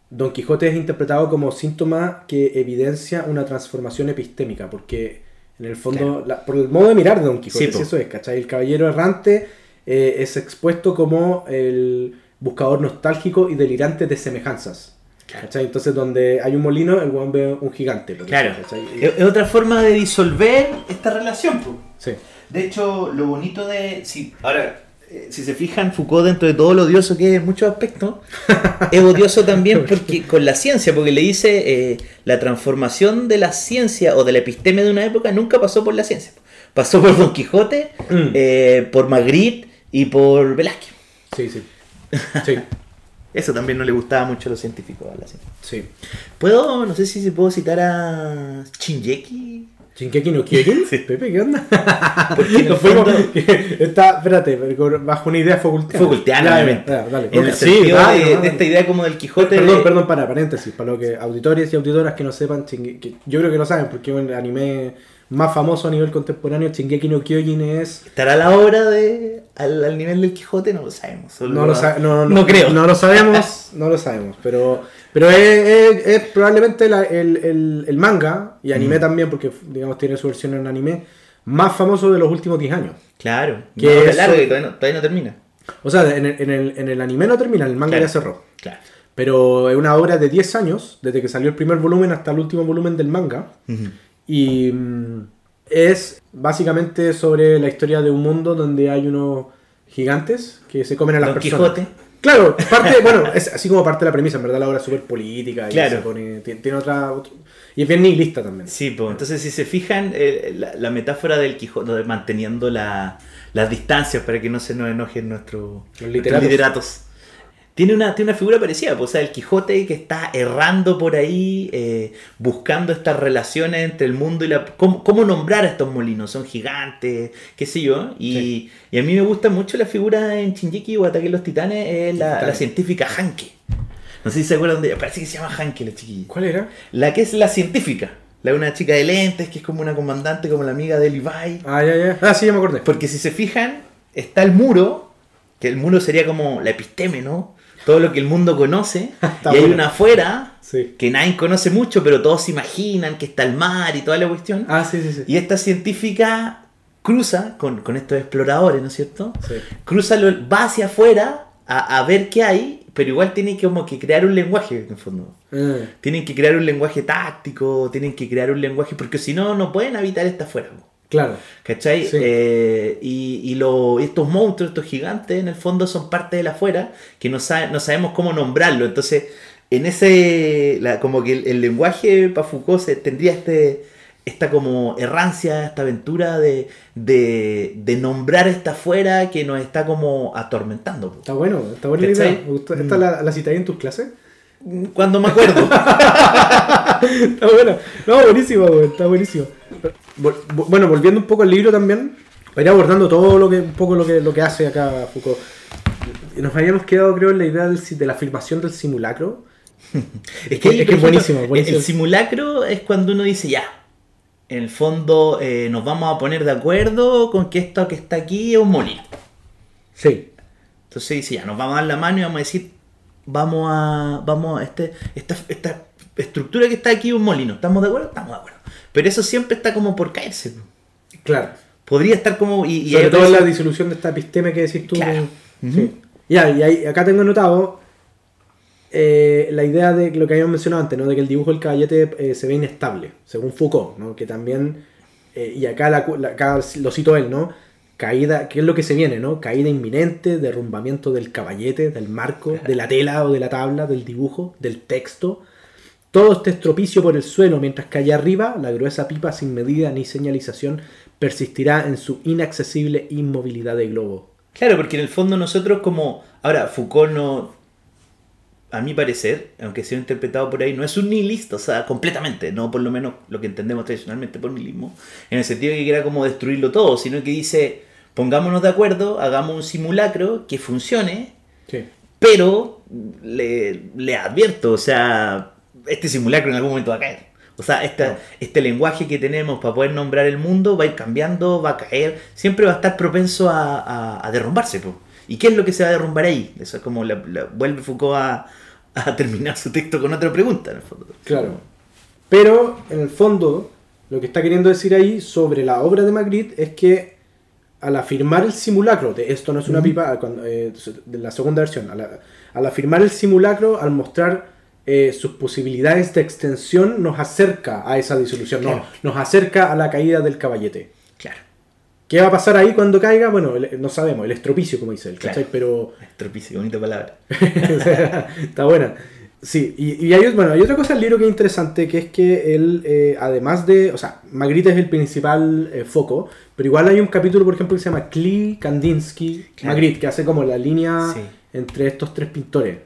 Don Quijote es interpretado como síntoma que evidencia una transformación epistémica, porque en el fondo, la- por el modo de mirar de Don Quijote, Sí, eso es, ¿cachai? El caballero errante eh, es expuesto como el buscador nostálgico y delirante de semejanzas. Entonces, donde hay un molino, el weón ve un gigante. Claro. Es, otra forma de disolver esta relación. po. Sí. De hecho, lo bonito de. Si, ahora, eh, si se fijan, Foucault, dentro de todo lo odioso que es en muchos aspectos, es odioso también porque con la ciencia, porque le dice eh, la transformación de la ciencia o de la epistemia de una época nunca pasó por la ciencia. Pasó por Don Quijote, Mm. eh, por Magritte y por Velázquez. Sí, sí. Sí, Eso también no le gustaba mucho a los científicos. a la ciencia. sí. ¿Puedo, no sé si puedo citar a Shinjeki? ¿Shinkeki no Kyojin? Sí. Pepe, ¿qué onda? Porque fuimos- fondo- está, espérate, bajo una idea. Foucaultiana, Ya, obviamente. ya, dale. En el sí, sentido dale, de, dale. de esta idea como del Quijote. Perdón, de- perdón, para, paréntesis, para lo que auditores y auditoras que no sepan, que yo creo que no saben, porque es el anime más famoso a nivel contemporáneo, Shingeki no Kyojin es... ¿Estará la obra de al, al nivel del Quijote? No lo sabemos. No lo, sa- no, no creo. No lo sabemos, no lo sabemos, pero, pero es, es- es probablemente la- el, el- el manga, y anime Mm. también, porque digamos tiene su versión en anime, más famoso de los últimos 10 años. Claro. Que es largo y todavía no, todavía no termina. O sea, en el, en el, en el anime no termina, el manga Claro. ya cerró. Claro. Pero es una obra de 10 años, desde que salió el primer volumen hasta el último volumen del manga. Y es básicamente sobre la historia de un mundo donde hay unos gigantes que se comen a las Don personas. Quijote. Claro, parte, bueno, es así como parte de la premisa, en verdad la obra es súper política y Claro. se pone- tiene, tiene otra, otro- y es bien nihilista también. Sí, pues entonces si se fijan, eh, la, la metáfora del Quijote, manteniendo la- las distancias para que no se nos enojen nuestros nuestros literatos. literatos. Tiene una, tiene una figura parecida, pues, o sea, el Quijote que está errando por ahí, eh, buscando estas relaciones entre el mundo y la... ¿Cómo, cómo nombrar a estos molinos? Son gigantes, qué sé yo. Y, Sí. y a mí me gusta mucho la figura en Shinjiki o Ataque a los Titanes, es la, la científica Hanke. No sé si se acuerdan de ella, parece que se llama Hanke la chiquilla. ¿Cuál era? La que es la científica. La de una chica de lentes, que es como una comandante, como la amiga de Levi. Ah, ya, ya. Ah, sí, ya me acordé. Porque si se fijan, está el muro, que el muro sería como la episteme, ¿no? Todo lo que el mundo conoce. Está y hay una afuera, Sí. que nadie conoce mucho, pero todos se imaginan que está el mar y toda la cuestión. Ah, sí, sí, sí. Y esta científica cruza con, con estos exploradores, ¿no es cierto? Sí. Cruza, lo- va hacia afuera a, a ver qué hay, pero igual tiene que como que crear un lenguaje, en el fondo. Ah, Tienen que crear un lenguaje táctico, tienen que crear un lenguaje, porque si no, no pueden habitar esta afuera. Claro. ¿Cachai? Sí. Eh, y y lo- estos monstruos, estos gigantes, en el fondo son parte de la afuera, que no, sabe- no sabemos cómo nombrarlo. Entonces, en ese, la- como que el, el lenguaje para Foucault se, tendría este, esta como errancia, esta aventura de, de, de nombrar esta afuera que nos está como atormentando. Está bueno, está buena ¿Cachai? idea. Me gustó. ¿Esta la, la citáis en tus clases? Cuando me acuerdo. está buena. No, buenísimo, güey, está buenísimo. Vol- Bueno, volviendo un poco al libro también, para ir abordando todo lo que, un poco lo que, lo que hace acá Foucault. Nos habíamos quedado, creo, en la idea del de la afirmación del simulacro. Es que, Es que por es buenísimo, ejemplo, buenísimo. El simulacro es cuando uno dice ya. En el fondo eh, nos vamos a poner de acuerdo con que esto que está aquí es un molino. Sí. Entonces dice ya, nos vamos a dar la mano y vamos a decir, vamos a, vamos a este, esta, esta estructura que está aquí es un molino. ¿Estamos de acuerdo? Estamos de acuerdo. Pero eso siempre está como por caerse. Claro. Podría estar como... Y, y Sobre todo en la disolución de esta episteme que decís tú. Claro. Sí. Ya, y ahí- acá tengo anotado eh, la idea de lo que habíamos mencionado antes, ¿no? De que el dibujo del caballete eh, se ve inestable, según Foucault, ¿no? Que también, eh, y acá, la la- acá lo cito él, ¿no? Caída, ¿qué es lo que se viene, no? Caída inminente, derrumbamiento del caballete, del marco, de la tela o de la tabla, del dibujo, del texto. Todo este estropicio por el suelo, mientras que allá arriba la gruesa pipa sin medida ni señalización persistirá en su inaccesible inmovilidad de globo. Claro, porque en el fondo nosotros como... Ahora, Foucault no... A mi parecer, aunque sea interpretado por ahí, no es un nihilista, o sea, completamente, no por lo menos lo que entendemos tradicionalmente por nihilismo, en el sentido de que quiera como destruirlo todo, sino que dice, pongámonos de acuerdo, hagamos un simulacro que funcione, Sí. pero le, le advierto, o sea, este simulacro en algún momento va a caer. O sea, esta- este lenguaje que tenemos para poder nombrar el mundo va a ir cambiando, va a caer, siempre va a estar propenso a, a- a derrumbarse. po. ¿Y qué es lo que se va a derrumbar ahí? Eso es como la- la- vuelve Foucault a, a terminar su texto con otra pregunta, en el fondo. Claro. Pero, en el fondo, lo que está queriendo decir ahí sobre la obra de Magritte es que al afirmar el simulacro, de esto no es una pipa, cuando, eh, de la segunda versión, al, al afirmar el simulacro, al mostrar eh, sus posibilidades de extensión, nos acerca a esa disolución, no, nos acerca a la caída del caballete. Claro. ¿Qué va a pasar ahí cuando caiga? Bueno, el- no sabemos, el estropicio, como dice él, Claro. ¿cachai? Pero Estropicio, bonita palabra. Está buena. Sí, y, y hay, bueno, hay otra cosa del libro que es interesante, que es que él, eh, además de, o sea, Magritte es el principal eh, foco, pero igual hay un capítulo, por ejemplo, que se llama Klee, Kandinsky, Claro. Magritte, que hace como la línea Sí. entre estos tres pintores.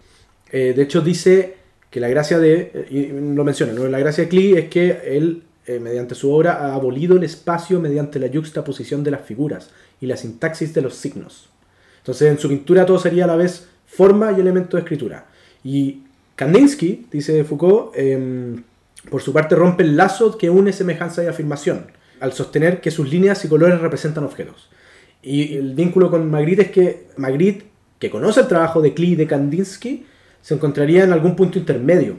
Eh, de hecho, dice que la gracia de, y lo menciona, ¿no? la gracia de Klee es que él, eh, mediante su obra, ha abolido el espacio mediante la yuxtaposición de las figuras y la sintaxis de los signos. Entonces, en su pintura todo sería a la vez forma y elemento de escritura. Y Kandinsky, dice Foucault, em, por su parte rompe el lazo que une semejanza y afirmación, al sostener que sus líneas y colores representan objetos. Y el vínculo con Magritte es que Magritte, que conoce el trabajo de Klee y de Kandinsky, se encontraría en algún punto intermedio.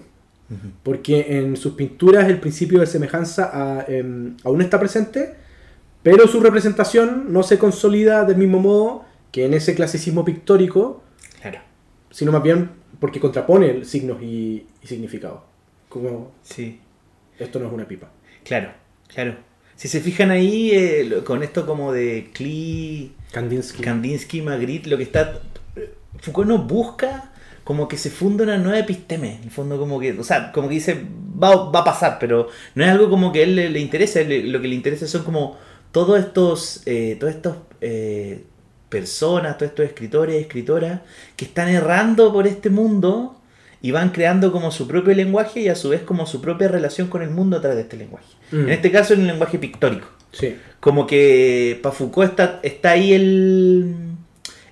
Porque en sus pinturas el principio de semejanza a- em, aún está presente, pero su representación no se consolida del mismo modo que en ese clasicismo pictórico Claro. sino más bien porque contrapone signos y, y significados. Como Sí. esto no es una pipa. Claro, claro. Si se fijan ahí, eh, con esto como de Klee, Kandinsky. Kandinsky, Magritte, lo que está. Foucault no busca como que se funda una nueva episteme. En el fondo, como que. O sea, como que dice, va, va a pasar, pero no es algo como que a él le, le le- lo que le interesa son como todos estos. Eh, todos estos. eh, personas, todos estos escritores y escritoras que están errando por este mundo y van creando como su propio lenguaje y a su vez como su propia relación con el mundo a través de este lenguaje. Mm. En este caso es un lenguaje pictórico. Sí. Como que para Foucault está, está ahí el,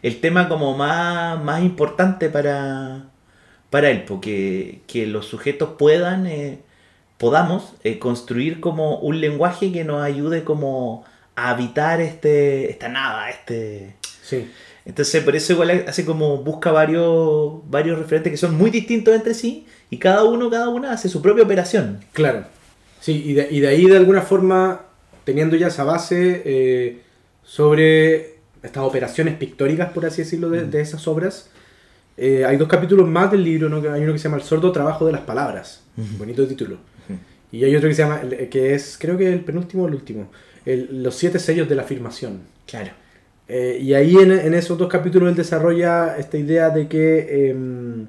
el tema como más, más importante para, para él, porque que los sujetos puedan, eh, podamos eh, construir como un lenguaje que nos ayude como a habitar este, esta nada, este... Sí. Entonces por eso igual hace como busca varios, varios referentes que son muy distintos entre sí y cada uno, cada una hace su propia operación. Claro. Sí, y de, y de ahí de alguna forma, teniendo ya esa base eh, sobre estas operaciones pictóricas, por así decirlo, de, de esas obras, eh, hay dos capítulos más del libro, ¿no? Hay uno que se llama El sordo trabajo de las palabras, bonito título. Y hay otro que se llama, que es, creo que el penúltimo o el último, el- Los siete sellos de la afirmación. Claro. Eh, y ahí en, en esos dos capítulos él desarrolla esta idea de que, em,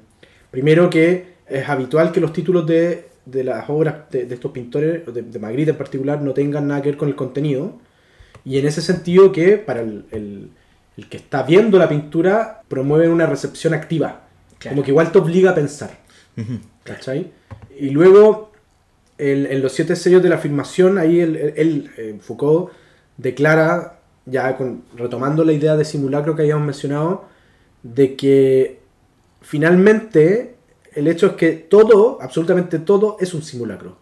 primero que es habitual que los títulos de, de las obras de, de estos pintores, de, de Magritte en particular, no tengan nada que ver con el contenido. Y en ese sentido que para el, el- el que está viendo la pintura promueven una recepción activa. Claro. Como que igual te obliga a pensar. ¿Cachai? Y luego, el- en los siete sellos de la afirmación, ahí él, eh, Foucault declara, ya con- retomando la idea de simulacro que habíamos mencionado, de que finalmente el hecho es que todo, absolutamente todo, es un simulacro.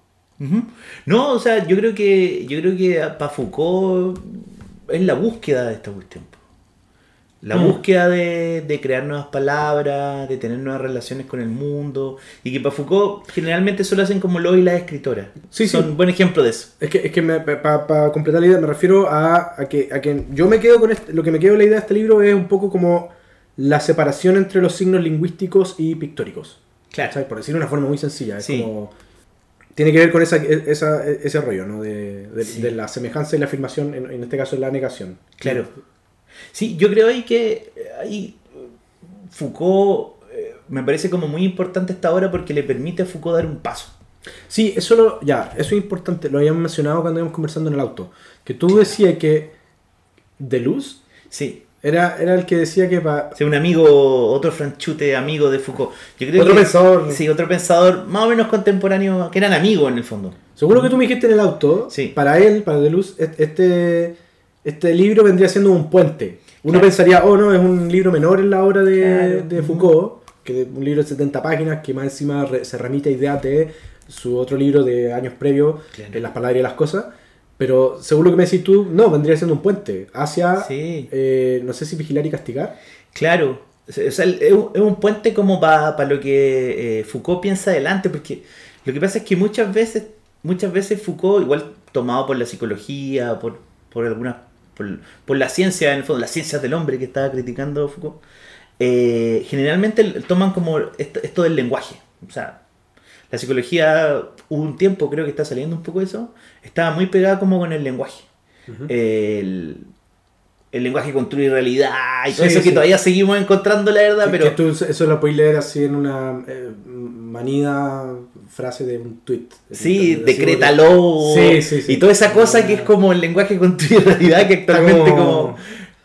No, o sea, yo creo que yo creo que para Foucault es la búsqueda de esta cuestión. La Mm. búsqueda de, de crear nuevas palabras, de tener nuevas relaciones con el mundo. Y que para Foucault generalmente solo hacen como lo y las escritoras. Sí, Son sí. buen ejemplo de eso. Es que, es que para completar la idea me refiero a, a que, a que yo me quedo con este, lo que me quedo con la idea de este libro es un poco como la separación entre los signos lingüísticos y pictóricos. Claro. ¿Sabes? Por decirlo de una forma muy sencilla. Es Sí. como. Tiene que ver con esa, esa- ese rollo, ¿no? De, de- Sí. de la semejanza y la afirmación, en, en este caso la negación. Claro. Sí, yo creo ahí que ahí Foucault eh, me parece como muy importante esta obra porque le permite a Foucault dar un paso. Sí, eso lo, ya, eso es importante. Lo habíamos mencionado cuando íbamos conversando en el auto. Que tú decías que Deleuze Sí, era, era el que decía que para. Sea, un amigo, otro franchute amigo de Foucault. Yo creo Otro que- pensador. Sí, otro pensador más o menos contemporáneo, que eran amigos en el fondo. Seguro que tú me dijiste en el auto, Sí. para él, para Deleuze, et- este, este libro vendría siendo un puente. Uno Claro. pensaría, oh no, es un libro menor en la obra de, Claro. de Foucault, que es un libro de 70 páginas que más encima se remite a ideas de su otro libro de años previos, Claro. en las palabras y las cosas. Pero seguro que me decís tú, no, vendría siendo un puente hacia, Sí. eh, no sé si vigilar y castigar. Claro. O sea, es un, puente como para lo que eh, Foucault piensa adelante, porque lo que pasa es que muchas veces, muchas veces Foucault, igual tomado por la psicología, por, por algunas, por, por la ciencia, en el fondo, las ciencias del hombre que estaba criticando Foucault, eh, generalmente toman como esto, esto del lenguaje. O sea, la psicología, hubo un tiempo, creo que está saliendo un poco eso, estaba muy pegada como con el lenguaje. el, el lenguaje construye realidad y todo Sí, eso que todavía seguimos encontrando la verdad, pero tú eso lo puedes leer así en una eh, manida frase de un tweet. sí, decrétalo Sí, sí, sí. y toda esa cosa que es como el lenguaje construye realidad que actualmente como- como,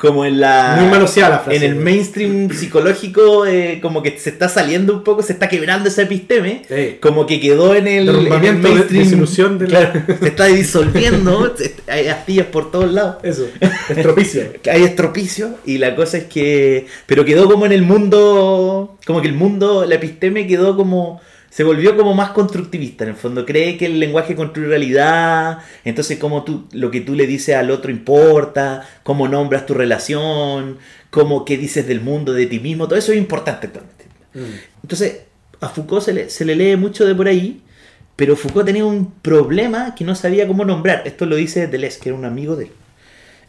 como en la Muy la frase. en el mainstream psicológico eh, como que se está saliendo un poco, se está quebrando ese episteme. Sí. Como que quedó en el, en el Derrumbamiento, de- de la- Claro, se está disolviendo, hay astillas por todos lados. Eso, estropicio. hay estropicio y la cosa es que pero quedó como en el mundo como que el mundo la episteme quedó como se volvió como más constructivista en el fondo. Cree que el lenguaje construye realidad entonces como tú lo que tú le dices al otro importa cómo nombras tu relación cómo qué dices del mundo de ti mismo todo eso es importante actualmente. Entonces a Foucault se le, se le lee mucho de por ahí pero Foucault tenía un problema que no sabía cómo nombrar. Esto lo dice Deleuze que era un amigo de él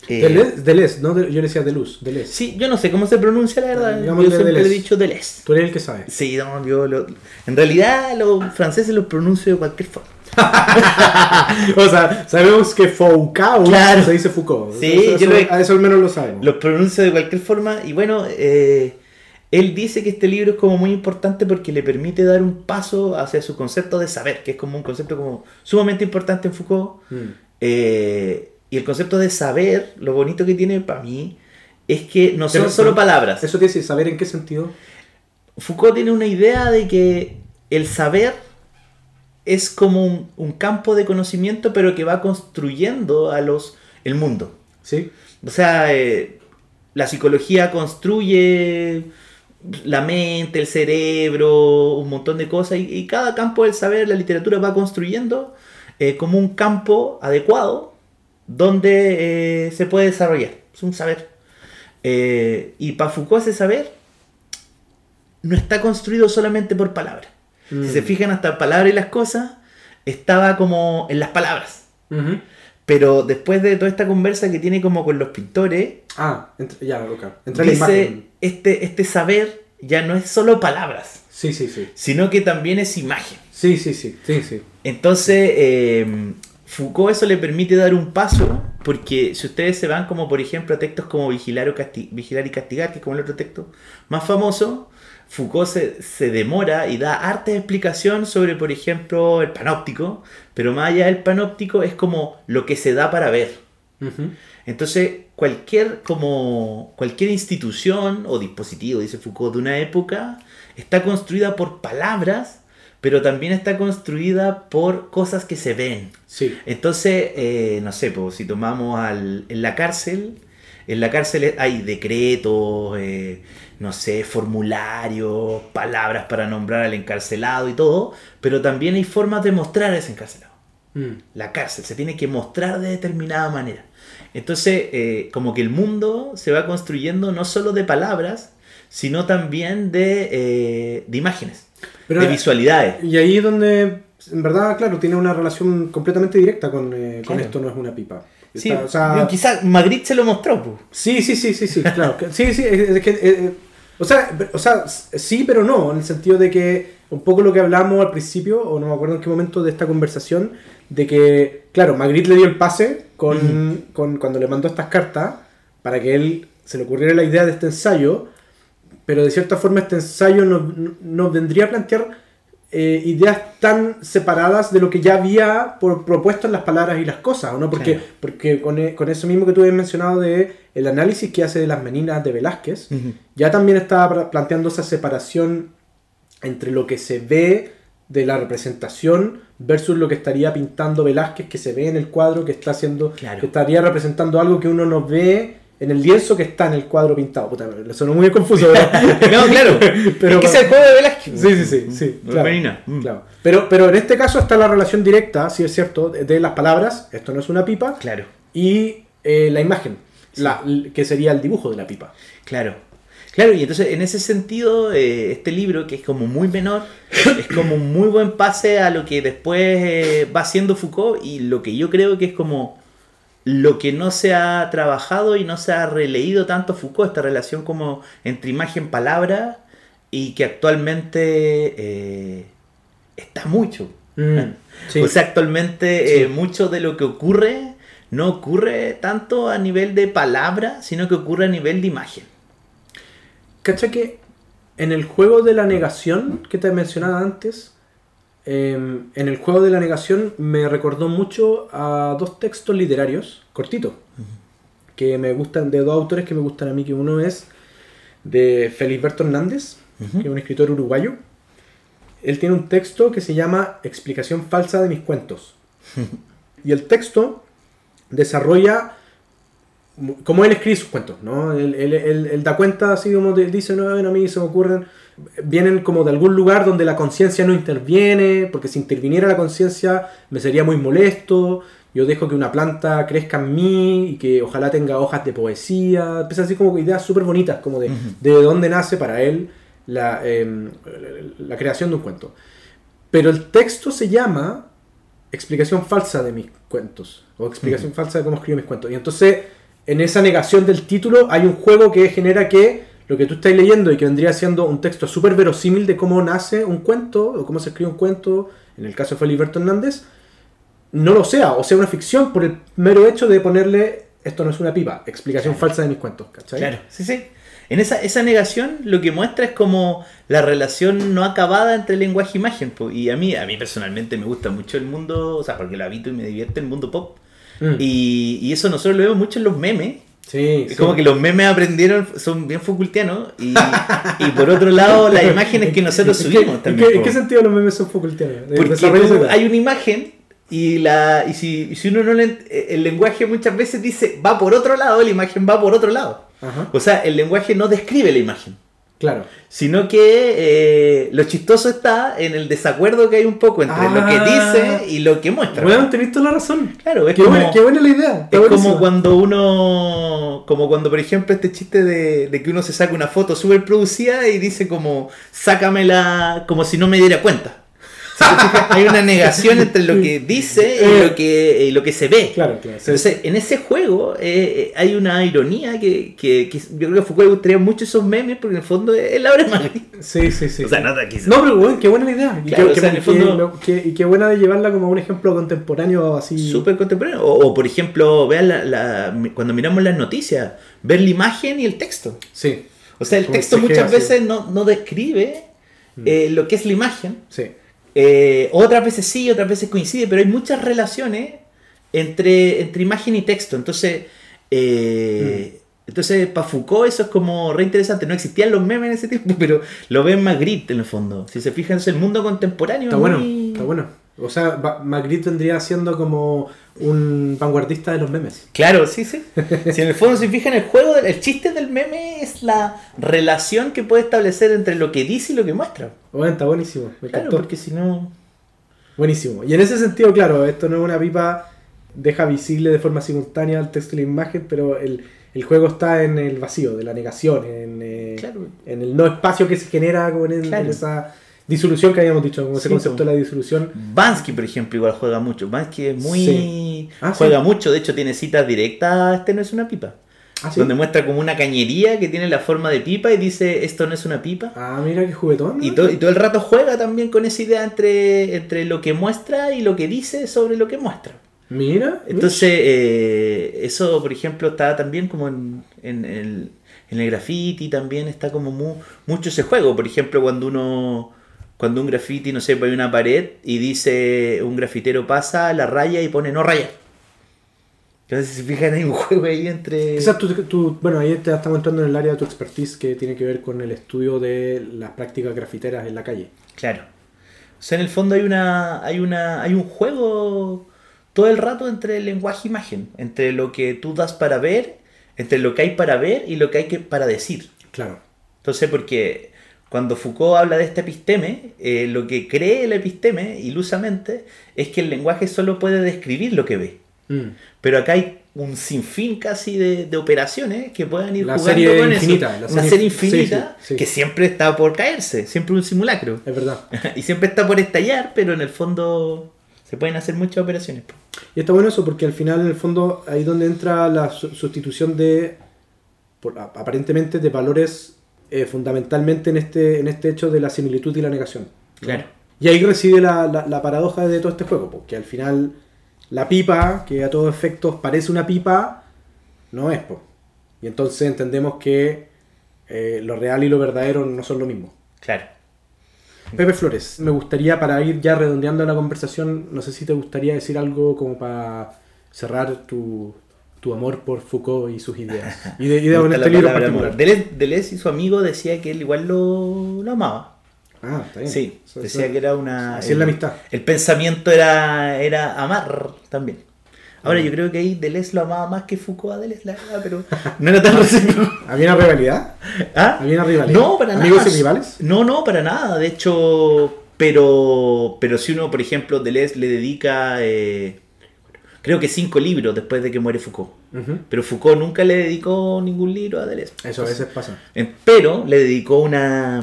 Eh, Deleuze, Deleuze, no, yo le decía Deleuze, Deleuze. Sí, yo no sé cómo se pronuncia la verdad. Yo siempre le he Deleuze. dicho Deleuze. Tú eres el que sabe. Sí, no, yo lo- en realidad los franceses los pronuncio de cualquier forma. o sea, sabemos que Foucault Claro. se dice Foucault. Sí, eso, yo lo he- a eso al menos lo sabemos. Los pronuncio de cualquier forma y bueno, eh, él dice que este libro es como muy importante porque le permite dar un paso hacia su concepto de saber, que es como un concepto como sumamente importante en Foucault. Mm. Eh, y el concepto de saber, lo bonito que tiene para mí, es que no son Pero- solo palabras. Eso tiene que saber en qué sentido. Foucault tiene una idea de que el saber es como un, un campo de conocimiento, pero que va construyendo a los el mundo. ¿Sí? O sea, eh, la psicología construye la mente, el cerebro, un montón de cosas, y, y cada campo del saber, la literatura va construyendo eh, como un campo adecuado donde eh, se puede desarrollar. Es un saber. Eh, y para Foucault ese saber no está construido solamente por palabras. Mm. Si se fijan, hasta palabras y las cosas estaba como en las palabras. Ujú. Pero después de toda esta conversa que tiene como con los pintores, Ah, entre- ya, ok. Entre la dice, imagen. este, este saber ya no es solo palabras, Sí, sí, sí. sino que también es imagen. Sí, sí, sí. Sí, sí. Entonces, eh, Foucault eso le permite dar un paso, porque si ustedes se van como por ejemplo a textos como Vigilar, o Casti- Vigilar y Castigar, que es como el otro texto más famoso, Foucault se, se demora y da harta explicación sobre, por ejemplo, el panóptico, pero más allá del panóptico es como lo que se da para ver. Entonces, cualquier, como, cualquier institución o dispositivo, dice Foucault, de una época, está construida por palabras, pero también está construida por cosas que se ven. Sí. Entonces, eh, no sé, pues, si tomamos al, en la cárcel, en la cárcel hay decretos, eh, no sé, formularios, palabras para nombrar al encarcelado y todo, pero también hay formas de mostrar a ese encarcelado Mm. la cárcel, se tiene que mostrar de determinada manera. Entonces, eh, como que el mundo se va construyendo no solo de palabras, sino también de, eh, de imágenes, Pero- de visualidades. Y ahí es donde, en verdad, claro, tiene una relación completamente directa con, eh, con esto no es una pipa. Sí, o sea, quizás Magritte se lo mostró. pues. sí, sí, sí, sí, sí, claro. Sí, sí, es, que... eh, eh, o, sea, o sea, sí, pero no, en el sentido de que un poco lo que hablamos al principio, o no me acuerdo en qué momento de esta conversación, de que, claro, Magritte le dio el pase con, con cuando le mandó estas cartas para que él se le ocurriera la idea de este ensayo, pero de cierta forma este ensayo nos, nos vendría a plantear eh, ideas tan separadas de lo que ya había por, propuesto en las palabras y las cosas, ¿o ¿no? Porque, Claro. porque con, e- con eso mismo que tú habías mencionado de el análisis que hace de las meninas de Velázquez, ya también estaba planteando esa separación entre lo que se ve de la representación versus lo que estaría pintando Velázquez que se ve en el cuadro que está haciendo Claro. que estaría representando algo que uno no ve en el lienzo que está en el cuadro pintado. Puta, le sonó muy confuso, ¿verdad? No, claro. Pero- es que es el juego de Velázquez. Sí, sí, sí, sí, claro. Marina. Mm. Claro. Pero, pero en este caso está la relación directa, sí es cierto, de, de las palabras, esto no es una pipa, Claro, y eh, la imagen, la, que sería el dibujo de la pipa. claro. Claro, y entonces en ese sentido, eh, este libro, que es como muy menor, es como un muy buen pase a lo que después eh, va haciendo Foucault y lo que yo creo que es como lo que no se ha trabajado y no se ha releído tanto Foucault, esta relación como entre imagen-palabra y que actualmente eh, está mucho. Sí. O sea, actualmente Sí. eh, mucho de lo que ocurre no ocurre tanto a nivel de palabra, sino que ocurre a nivel de imagen. ¿Cacha que en el juego de la negación que te mencionaba antes, eh, en el juego de la negación me recordó mucho a dos textos literarios cortitos que me gustan, de dos autores que me gustan a mí, que uno es de Felisberto Hernández, que es un escritor uruguayo. Él tiene un texto que se llama Explicación falsa de mis cuentos. y el texto desarrolla cómo él escribe sus cuentos, ¿no? Él, él- él- él da cuenta así como dice, no, bueno, a mí se me ocurren, vienen como de algún lugar donde la conciencia no interviene, porque si interviniera la conciencia me sería muy molesto, yo dejo que una planta crezca en mí y que ojalá tenga hojas de poesía, empieza así como ideas súper bonitas, como de, de dónde nace para él la, em, la creación de un cuento. Pero el texto se llama explicación falsa de mis cuentos, o explicación falsa de cómo escribo mis cuentos. Y entonces en esa negación del título hay un juego que genera que lo que tú estás leyendo y que vendría siendo un texto súper verosímil de cómo nace un cuento o cómo se escribe un cuento, en el caso de Feliberto Hernández, no lo sea, o sea una ficción por el mero hecho de ponerle esto no es una pipa, explicación falsa de mis cuentos, ¿cachai? Claro, sí, sí. En esa, esa negación lo que muestra es como la relación no acabada entre lenguaje e imagen. po. Y a mí, a mí personalmente me gusta mucho el mundo, o sea, porque lo habito y me divierte el mundo pop. Mm. Y, y eso nosotros lo vemos mucho en los memes. Sí, Es sí. como que los memes aprendieron, son bien Foucaultianos. Y, y por otro lado, las imágenes que nosotros ¿En qué- subimos ¿En también. qué, en qué sentido los memes son Foucaultianos? Porque tú- hay una imagen y la y si, y si uno no le ent- el lenguaje muchas veces dice va por otro lado, la imagen va por otro lado. Ajá, O sea, el lenguaje no describe la imagen, claro. sino que eh, lo chistoso está en el desacuerdo que hay un poco entre lo que Ah. dice y lo que muestra. Bueno, tenés toda la razón. Claro, es Qué, como, buena, qué buena la idea. es como cuando uno, como cuando por ejemplo este chiste de, de que uno se saca una foto súper producida y dice como, sácamela como si no me diera cuenta. Hay una negación entre lo que dice y lo que, y lo que se ve. Claro, claro. sí. Entonces, en ese juego eh, eh, hay una ironía que, que, que yo creo que a Foucault gustaría mucho esos memes porque en el fondo es la obra. Sí, sí, sí. O sea, nada quizás. No, pero bueno, qué buena la idea. Y, qué, o sea, qué- en el fondo- qué- lo- qué- y qué buena de llevarla como un ejemplo contemporáneo así. Súper contemporáneo. O, o, por ejemplo, vean la, la- cuando miramos las noticias, ver la imagen y el texto. Sí, O sea, el texto muchas veces no, no describe eh, lo que es la imagen. sí. Eh, otras veces sí, otras veces coincide, pero hay muchas relaciones entre, entre imagen y texto. Entonces, eh, entonces para Foucault eso es como re interesante. No existían los memes en ese tiempo, pero lo ven Magritte en el fondo. Si se fijan, es el mundo contemporáneo. Está es bueno, está bueno. O sea, Magritte vendría siendo como un vanguardista de los memes. Claro, sí, sí. Si en el fondo se fijan, el juego, el chiste del meme es la relación que puede establecer entre lo que dice y lo que muestra. Bueno, está buenísimo. Me Claro, encantó. porque si no. Buenísimo. Y en ese sentido, claro, esto no es una pipa, deja visible de forma simultánea el texto y la imagen, pero el, el juego está en el vacío, de la negación, en, eh, Claro. en el no espacio que se genera como en, en esa disolución que habíamos dicho, como ese Sí, concepto de la disolución. Bansky, por ejemplo, igual juega mucho. Bansky es muy. Sí. Ah, juega sí. mucho, de hecho tiene citas directas. Este no es una pipa. Ah. Donde muestra como una cañería que tiene la forma de pipa y dice esto no es una pipa. Ah, mira qué juguetón. ¿no? Y, to- y todo el rato juega también con esa idea entre, entre lo que muestra y lo que dice sobre lo que muestra. Mira. Entonces, eh, eso, por ejemplo, está también como en, en el, en el graffiti, también está como mu- mucho ese juego. Por ejemplo, cuando uno, cuando un graffiti, no sé, hay una pared y dice, un grafitero pasa la raya y pone no rayar. Entonces, si fijan, hay un juego ahí entre... Quizás tú, tú- bueno, ahí te estamos entrando en el área de tu expertise que tiene que ver con el estudio de las prácticas grafiteras en la calle. Claro. O sea, en el fondo hay una, hay una, hay un juego todo el rato entre el lenguaje e imagen, entre lo que tú das para ver, entre lo que hay para ver y lo que hay que para decir. Claro. Entonces, porque cuando Foucault habla de este episteme, eh, lo que cree el episteme, ilusamente, es que el lenguaje solo puede describir lo que ve. Mm. Pero acá hay un sinfín casi de, de operaciones que puedan ir La jugando serie con infinita, eso. la Una serie- serie sí, infinita sí, sí. que siempre está por caerse, siempre un simulacro. Es verdad. y siempre está por estallar, pero en el fondo se pueden hacer muchas operaciones. Y está bueno eso porque al final, en el fondo, ahí donde entra la su- sustitución de, por- aparentemente, de valores eh, fundamentalmente en este, en este hecho de la similitud y la negación. Claro. Y ahí reside la, la- la paradoja de todo este juego, porque al final la pipa, que a todos efectos parece una pipa, no es. po. Y entonces entendemos que eh, lo real y lo verdadero no son lo mismo. Claro. Pepe Flores, me gustaría para ir ya redondeando la conversación, no sé si te gustaría decir algo como para cerrar tu, tu amor por Foucault y sus ideas. Y de, y de este libro en particular. Deleuze, Deleuze y su amigo decía que él igual lo, lo amaba. Ah, está bien. Sí, Eso- decía eso- que era una... Así es la amistad. El pensamiento era, era amar también. Ahora yo creo que ahí Deleuze lo amaba más que Foucault a Deleuze, la verdad, pero no era tan recíproco. ¿Había una rivalidad? ¿Ah? ¿Había una rivalidad? No, para ¿Amigos nada. y rivales? No, no, para nada. De hecho, pero, pero si uno, por ejemplo, Deleuze le dedica, eh, creo que cinco libros después de que muere Foucault. Pero Foucault nunca le dedicó ningún libro a Deleuze. Eso a veces pasa. Eh, Pero le dedicó una.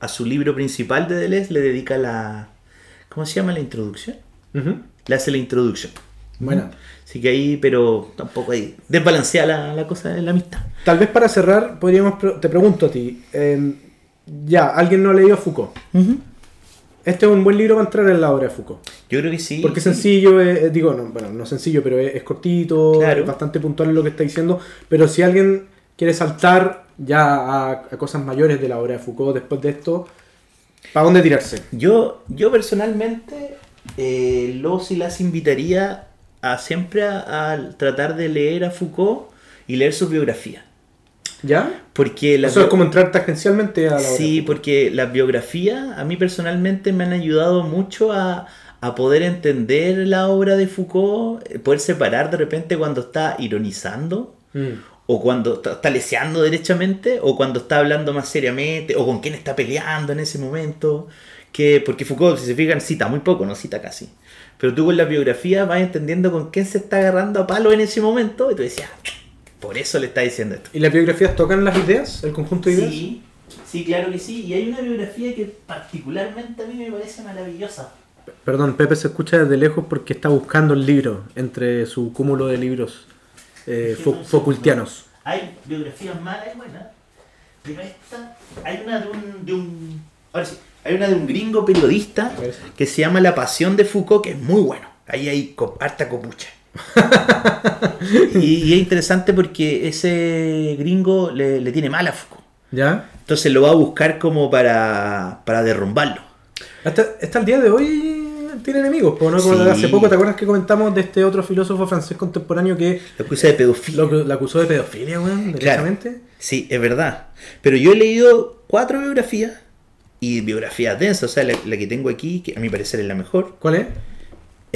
A su libro principal de Deleuze le dedica la. ¿Cómo se llama la introducción? Ujú. Le hace la introducción. Bueno. Así que ahí, pero tampoco ahí. Desbalancea la, la cosa de la amistad. Tal vez para cerrar, podríamos te pregunto a ti. eh, ya, alguien no ha leído a Foucault. Este es un buen libro para entrar en la obra de Foucault. Yo creo que sí. Porque es sí. sencillo, es- digo, no, bueno, no sencillo, pero es, es cortito, Claro. es bastante puntual en lo que está diciendo. Pero si alguien quiere saltar ya a, a cosas mayores de la obra de Foucault después de esto, ¿para dónde tirarse? Yo, yo personalmente eh, los y las invitaría a siempre a, a tratar de leer a Foucault y leer su biografía. ¿Ya? Porque la Eso es como entrar tangencialmente a la. Sí, porque las biografías a mí personalmente me han ayudado mucho a, a poder entender la obra de Foucault, eh, poder separar de repente cuando está ironizando Mm. o cuando está, está leseando derechamente, o cuando está hablando más seriamente, o con quién está peleando en ese momento. Que, porque Foucault, si se fijan, cita muy poco, no cita casi. Pero tú con la biografía vas entendiendo con quién se está agarrando a palo en ese momento, y tú decías, por eso le está diciendo esto. ¿Y las biografías tocan las ideas? ¿El conjunto de ideas? Sí, sí, claro que sí. Y hay una biografía que particularmente a mí me parece maravillosa. Perdón, Pepe se escucha desde lejos porque está buscando el libro entre su cúmulo de libros eh, fo- Foucaultianos. Hay biografías malas y buenas, pero esta, hay una de un, de un, ahora sí, hay una de un gringo periodista que se llama La Pasión de Foucault, que es muy bueno. Ahí hay harta copucha. y, y es interesante porque ese gringo le, le tiene mal a Foucault. ¿Ya? Entonces lo va a buscar como para, para derrumbarlo. Hasta, hasta el día de hoy tiene enemigos. ¿no? Como Sí. Hace poco, ¿te acuerdas que comentamos de este otro filósofo francés contemporáneo que Lo acusa de pedofilia. lo, lo acusó de pedofilia, weón? Directamente. Sí, es verdad. Pero yo he leído cuatro biografías y biografías densas. O sea, la, la que tengo aquí, que a mi parecer es la mejor, ¿Cuál es?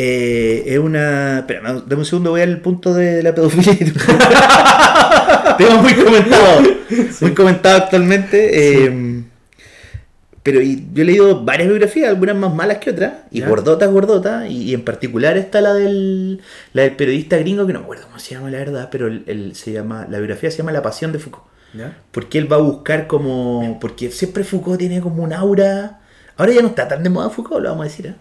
Eh, es una. Espera, dame un segundo, voy al punto de la pedofilia. Tema muy comentado. Muy comentado actualmente. eh, pero y- yo he leído varias biografías, algunas más malas que otras, y gordotas, gordotas, y, y en particular está la del, la del periodista gringo, que no me acuerdo cómo se llama la verdad, pero el, el- se llama, la biografía se llama La Pasión de Foucault. Porque él va a buscar como. Porque siempre Foucault tiene como un aura. Ahora ya no está tan de moda Foucault, lo vamos a decir. ¿eh?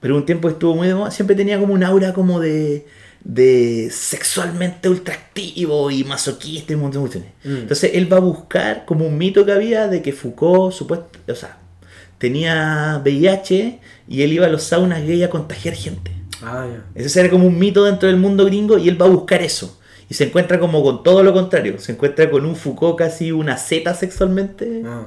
Pero un tiempo estuvo muy de moda. Siempre tenía como un aura como de. de sexualmente ultra activo y masoquista y un montón de cuestiones. Mm. Entonces él va a buscar como un mito que había de que Foucault, supuesto, o sea, tenía VIH y él iba a los saunas gay a contagiar gente. Ah. Ese era como un mito dentro del mundo gringo y él va a buscar eso. Y se encuentra como con todo lo contrario. Se encuentra con un Foucault casi una zeta sexualmente. Ah.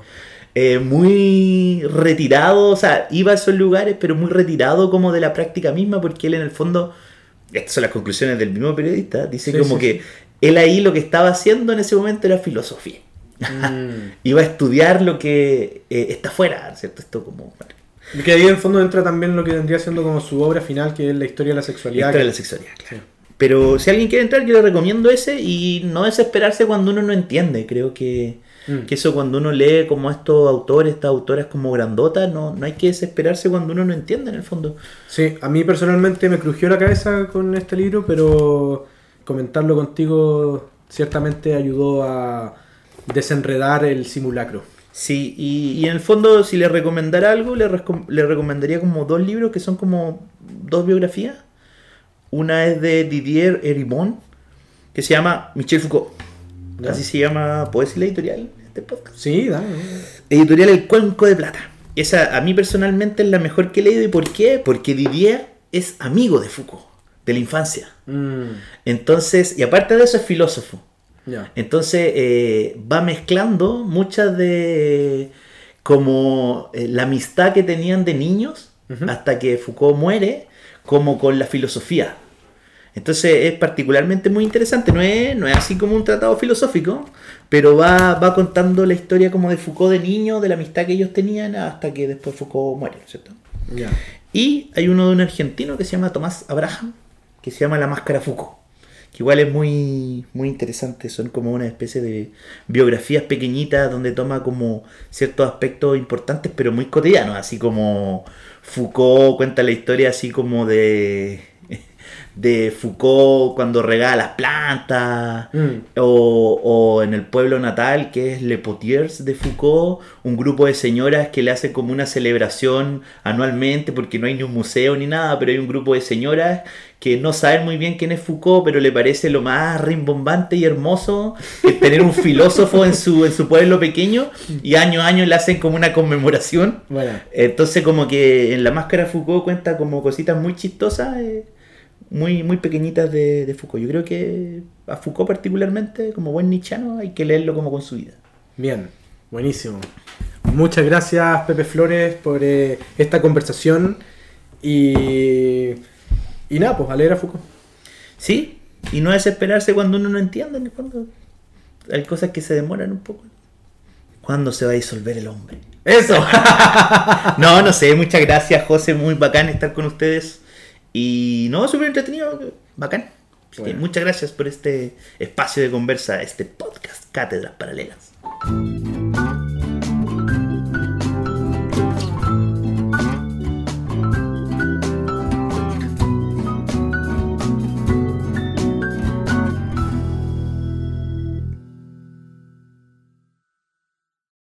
Eh, muy retirado. O sea, iba a esos lugares, pero muy retirado como de la práctica misma. Porque él en el fondo, estas son las conclusiones del mismo periodista, dice Sí, como sí, que él ahí lo que estaba haciendo en ese momento era filosofía. Mm. Iba a estudiar lo que eh, está afuera, ¿cierto? Esto como... bueno, Y que ahí en el fondo entra también lo que vendría siendo como su obra final, que es la historia de la sexualidad. Historia de la sexualidad, claro. Pero si alguien quiere entrar, yo le recomiendo ese y no desesperarse cuando uno no entiende. Creo que, Mm. que eso cuando uno lee como estos autores, estas autoras como grandotas, no, no hay que desesperarse cuando uno no entiende en el fondo. Sí, a mí personalmente me crujió la cabeza con este libro, pero comentarlo contigo ciertamente ayudó a desenredar el simulacro. Sí, y, y en el fondo si le recomendara algo, le, le recomendaría como dos libros que son como dos biografías. Una es de Didier Eribon, que se llama Michel Foucault. Ya. Así se llama, ¿puedo decir la editorial? Este podcast. Sí, da. ¿no? Editorial El Cuenco de Plata. Esa a mí personalmente es la mejor que he leído. ¿Y por qué? Porque Didier es amigo de Foucault, de la infancia. Mm, Entonces, y aparte de eso es filósofo. Entonces eh, va mezclando muchas de como eh, la amistad que tenían de niños hasta que Foucault muere, como con la filosofía. Entonces es particularmente muy interesante, no es, no es así como un tratado filosófico, pero va, va contando la historia como de Foucault de niño, de la amistad que ellos tenían hasta que después Foucault muere, ¿cierto? Ya. Y hay uno de un argentino que se llama Tomás Abraham, que se llama La Máscara Foucault. Que igual es muy, muy interesante, son como una especie de biografías pequeñitas donde toma como ciertos aspectos importantes, pero muy cotidianos, así como Foucault cuenta la historia así como de, de Foucault cuando regala las plantas, Mm. o, o en el pueblo natal que es Le Potiers de Foucault, un grupo de señoras que le hacen como una celebración anualmente porque no hay ni un museo ni nada, pero hay un grupo de señoras que no saben muy bien quién es Foucault, pero le parece lo más rimbombante y hermoso que tener un filósofo en su, en su pueblo pequeño y año a año le hacen como una conmemoración. Bueno, Entonces como que en la máscara Foucault cuenta como cositas muy chistosas, eh, muy, muy pequeñitas de, de Foucault. Yo creo que a Foucault particularmente, como buen nichano, hay que leerlo como con su vida. bien, buenísimo. Muchas gracias, Pepe Flores, por eh, esta conversación. Y, y nada, pues a leer a Foucault. Sí, y no desesperarse cuando uno no entiende, ni cuando hay cosas que se demoran un poco. ¿Cuándo se va a disolver el hombre? ¡Eso! No, no sé, muchas gracias, José, muy bacán estar con ustedes. Y no, súper entretenido, bacán. Así que Bueno. muchas gracias por este espacio de conversa, este podcast, Cátedras Paralelas.